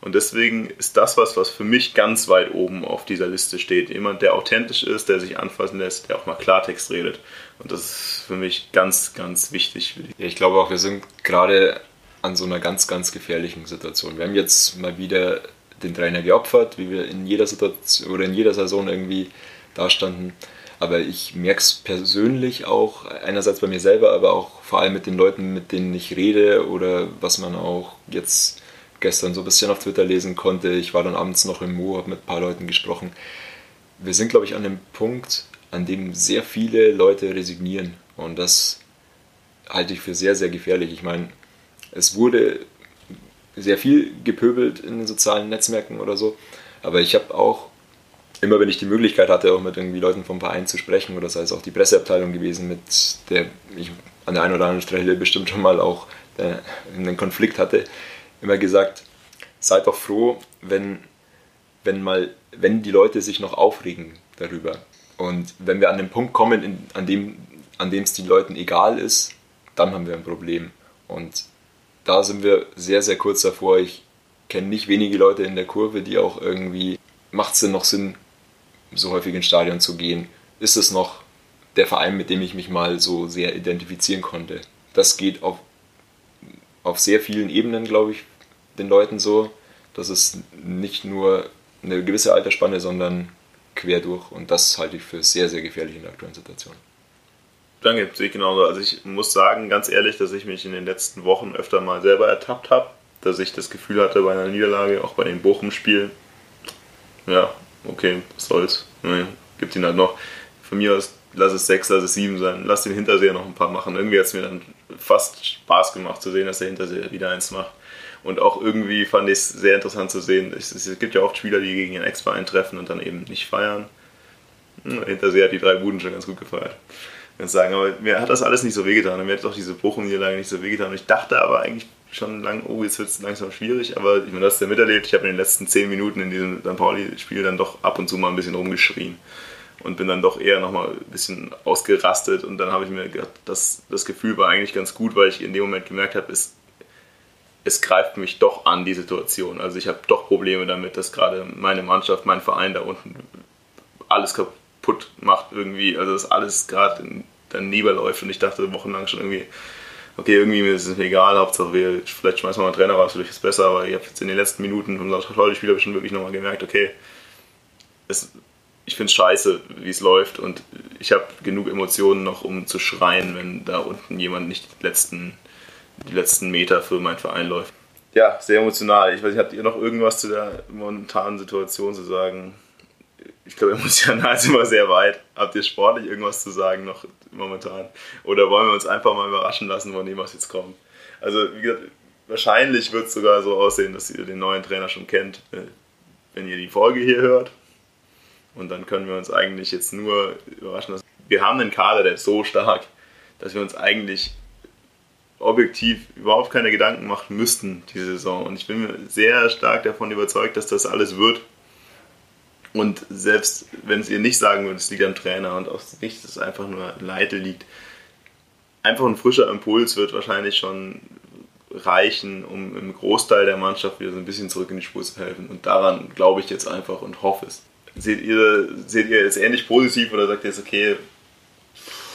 Und deswegen ist das was, was für mich ganz weit oben auf dieser Liste steht. Jemand, der authentisch ist, der sich anfassen lässt, der auch mal Klartext redet. Und das ist für mich ganz, ganz wichtig. Ich glaube auch, wir sind gerade an so einer ganz, ganz gefährlichen Situation. Wir haben jetzt mal wieder den Trainer geopfert, wie wir in jeder Situation oder in jeder Saison irgendwie dastanden. Aber ich merke es persönlich auch, einerseits bei mir selber, aber auch vor allem mit den Leuten, mit denen ich rede oder was man auch jetzt gestern so ein bisschen auf Twitter lesen konnte. Ich war dann abends noch im Mo, habe mit ein paar Leuten gesprochen. Wir sind, glaube ich, an dem Punkt, an dem sehr viele Leute resignieren. Und das halte ich für sehr, sehr gefährlich. Ich meine, es wurde sehr viel gepöbelt in den sozialen Netzwerken oder so. Aber ich habe auch, immer wenn ich die Möglichkeit hatte, auch mit irgendwie Leuten vom Verein zu sprechen, oder sei es auch die Presseabteilung gewesen, mit der ich an der einen oder anderen Stelle bestimmt schon mal auch äh, einen Konflikt hatte, immer gesagt, seid doch froh, wenn, wenn, mal, wenn die Leute sich noch aufregen darüber. Und wenn wir an den Punkt kommen, in, an dem an es den Leuten egal ist, dann haben wir ein Problem. Und da sind wir sehr, sehr kurz davor. Ich kenne nicht wenige Leute in der Kurve, die auch irgendwie, macht es denn noch Sinn, so häufig ins Stadion zu gehen? Ist es noch der Verein, mit dem ich mich mal so sehr identifizieren konnte? Das geht auf, auf sehr vielen Ebenen, glaube ich, den Leuten so. Das ist nicht nur eine gewisse Altersspanne, sondern quer durch. Und das halte ich für sehr, sehr gefährlich in der aktuellen Situation. Danke, sehe ich genauso. Also ich muss sagen, ganz ehrlich, dass ich mich in den letzten Wochen öfter mal selber ertappt habe, dass ich das Gefühl hatte bei einer Niederlage, auch bei den Bochum-Spielen, ja, okay, was soll's, ne, gibt ihn halt noch. Von mir aus lass es sechs, lass es sieben sein, lass den Hinterseher noch ein paar machen. Irgendwie hat es mir dann fast Spaß gemacht zu sehen, dass der Hinterseher wieder eins macht. Und auch irgendwie fand ich es sehr interessant zu sehen. Es, es, gibt ja oft Spieler, die gegen ihren Ex-Verein treffen und dann eben nicht feiern. Hm, Hinterseher hat die drei Buden schon ganz gut gefeiert. Ganz sagen, aber mir hat das alles nicht so wehgetan. Mir hat auch diese Bochum-Niederlage nicht so wehgetan. Ich dachte aber eigentlich schon lang, oh, jetzt wird es langsam schwierig. Aber ich meine, das ist ja miterlebt. Ich habe in den letzten zehn Minuten in diesem St. Pauli-Spiel dann doch ab und zu mal ein bisschen rumgeschrien und bin dann doch eher nochmal ein bisschen ausgerastet und dann habe ich mir gedacht, das, das Gefühl war eigentlich ganz gut, weil ich in dem Moment gemerkt habe, es, es greift mich doch an, die Situation. Also ich habe doch Probleme damit, dass gerade meine Mannschaft, mein Verein da unten alles kaputt macht irgendwie, also dass alles gerade daneben läuft und ich dachte wochenlang schon irgendwie, okay, irgendwie ist es mir egal, Hauptsache wir, vielleicht schmeißen wir mal einen Trainer raus, vielleicht ist es besser, aber ich habe jetzt in den letzten Minuten von unserer Spiel habe ich schon wirklich nochmal gemerkt, okay, es, ich finde es scheiße, wie es läuft und ich habe genug Emotionen noch, um zu schreien, wenn da unten jemand nicht die letzten, die letzten Meter für meinen Verein läuft. Ja, sehr emotional. Ich weiß nicht, habt ihr noch irgendwas zu der momentanen Situation zu sagen? Ich glaube, emotional sind wir sehr weit. Habt ihr sportlich irgendwas zu sagen noch momentan? Oder wollen wir uns einfach mal überraschen lassen, von dem, was jetzt kommt? Also, wie gesagt, wahrscheinlich wird es sogar so aussehen, dass ihr den neuen Trainer schon kennt, äh, wenn ihr die Folge hier hört und dann können wir uns eigentlich jetzt nur überraschen, dass wir haben einen Kader, der ist so stark, dass wir uns eigentlich objektiv überhaupt keine Gedanken machen müssten diese Saison. Und ich bin sehr stark davon überzeugt, dass das alles wird. Und selbst wenn es ihr nicht sagen würdet, es liegt am Trainer und auch nicht, dass es einfach nur Leite liegt, einfach ein frischer Impuls wird wahrscheinlich schon reichen, um im Großteil der Mannschaft wieder so ein bisschen zurück in die Spur zu helfen. Und daran glaube ich jetzt einfach und hoffe es. Seht ihr, seht ihr es ähnlich positiv oder sagt ihr jetzt, okay,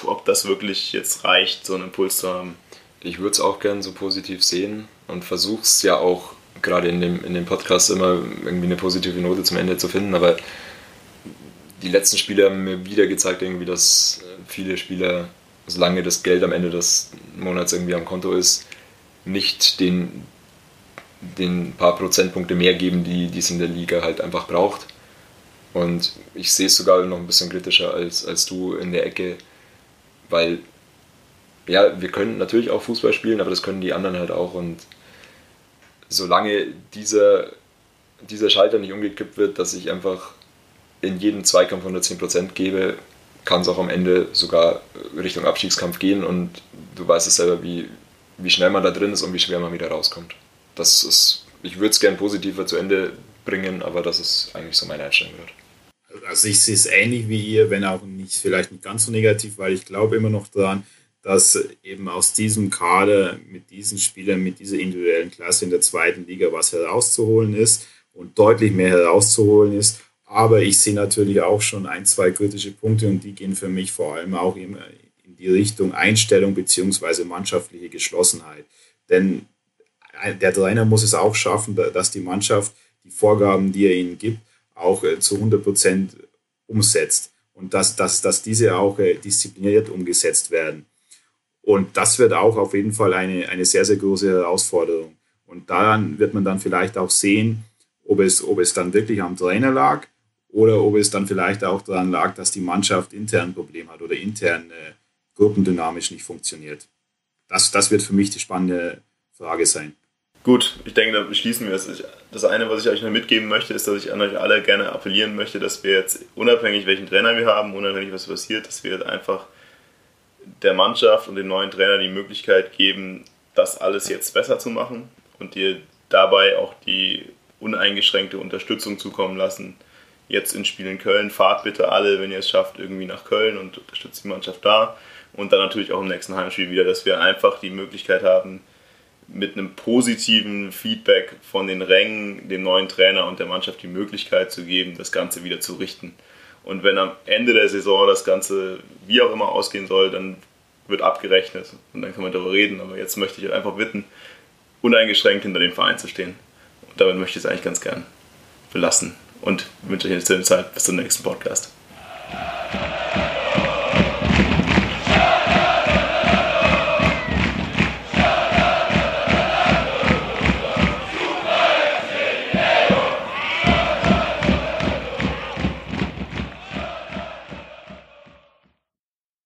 ob das wirklich jetzt reicht, so einen Impuls zu haben? Ich würde es auch gerne so positiv sehen und versuche es ja auch gerade in dem, in dem Podcast immer irgendwie eine positive Note zum Ende zu finden, aber die letzten Spiele haben mir wieder gezeigt, irgendwie, dass viele Spieler, solange das Geld am Ende des Monats irgendwie am Konto ist, nicht den, den paar Prozentpunkte mehr geben, die, die es in der Liga halt einfach braucht. Und ich sehe es sogar noch ein bisschen kritischer als, als du in der Ecke, weil ja, wir können natürlich auch Fußball spielen, aber das können die anderen halt auch. Und solange dieser, dieser Schalter nicht umgekippt wird, dass ich einfach in jedem Zweikampf 110% gebe, kann es auch am Ende sogar Richtung Abstiegskampf gehen und du weißt es selber, wie, wie schnell man da drin ist und wie schwer man wieder rauskommt. Das ist, ich würde es gern positiver zu Ende bringen, aber das ist eigentlich so meine Einstellung wird also ich sehe es ähnlich wie ihr, wenn auch nicht vielleicht nicht ganz so negativ, weil ich glaube immer noch daran, dass eben aus diesem Kader mit diesen Spielern, mit dieser individuellen Klasse in der zweiten Liga was herauszuholen ist und deutlich mehr herauszuholen ist. Aber ich sehe natürlich auch schon ein, zwei kritische Punkte und die gehen für mich vor allem auch in die Richtung Einstellung beziehungsweise mannschaftliche Geschlossenheit. Denn der Trainer muss es auch schaffen, dass die Mannschaft die Vorgaben, die er ihnen gibt, auch äh, zu 100 Prozent umsetzt und dass, dass, dass diese auch äh, diszipliniert umgesetzt werden. Und das wird auch auf jeden Fall eine, eine sehr, sehr große Herausforderung. Und daran wird man dann vielleicht auch sehen, ob es, ob es dann wirklich am Trainer lag oder ob es dann vielleicht auch daran lag, dass die Mannschaft intern ein Problem hat oder intern äh, gruppendynamisch nicht funktioniert. Das, das wird für mich die spannende Frage sein. Gut, ich denke, da beschließen wir es. Das eine, was ich euch noch mitgeben möchte, ist, dass ich an euch alle gerne appellieren möchte, dass wir jetzt unabhängig, welchen Trainer wir haben, unabhängig, was passiert, dass wir einfach der Mannschaft und dem neuen Trainer die Möglichkeit geben, das alles jetzt besser zu machen und dir dabei auch die uneingeschränkte Unterstützung zukommen lassen. Jetzt in Spiel in Köln, fahrt bitte alle, wenn ihr es schafft, irgendwie nach Köln und unterstützt die Mannschaft da. Und dann natürlich auch im nächsten Heimspiel wieder, dass wir einfach die Möglichkeit haben, mit einem positiven Feedback von den Rängen, dem neuen Trainer und der Mannschaft die Möglichkeit zu geben, das Ganze wieder zu richten. Und wenn am Ende der Saison das Ganze wie auch immer ausgehen soll, dann wird abgerechnet und dann kann man darüber reden. Aber jetzt möchte ich einfach bitten, uneingeschränkt hinter dem Verein zu stehen. Und damit möchte ich es eigentlich ganz gern belassen. Und wünsche euch eine schöne Zeit bis zum nächsten Podcast.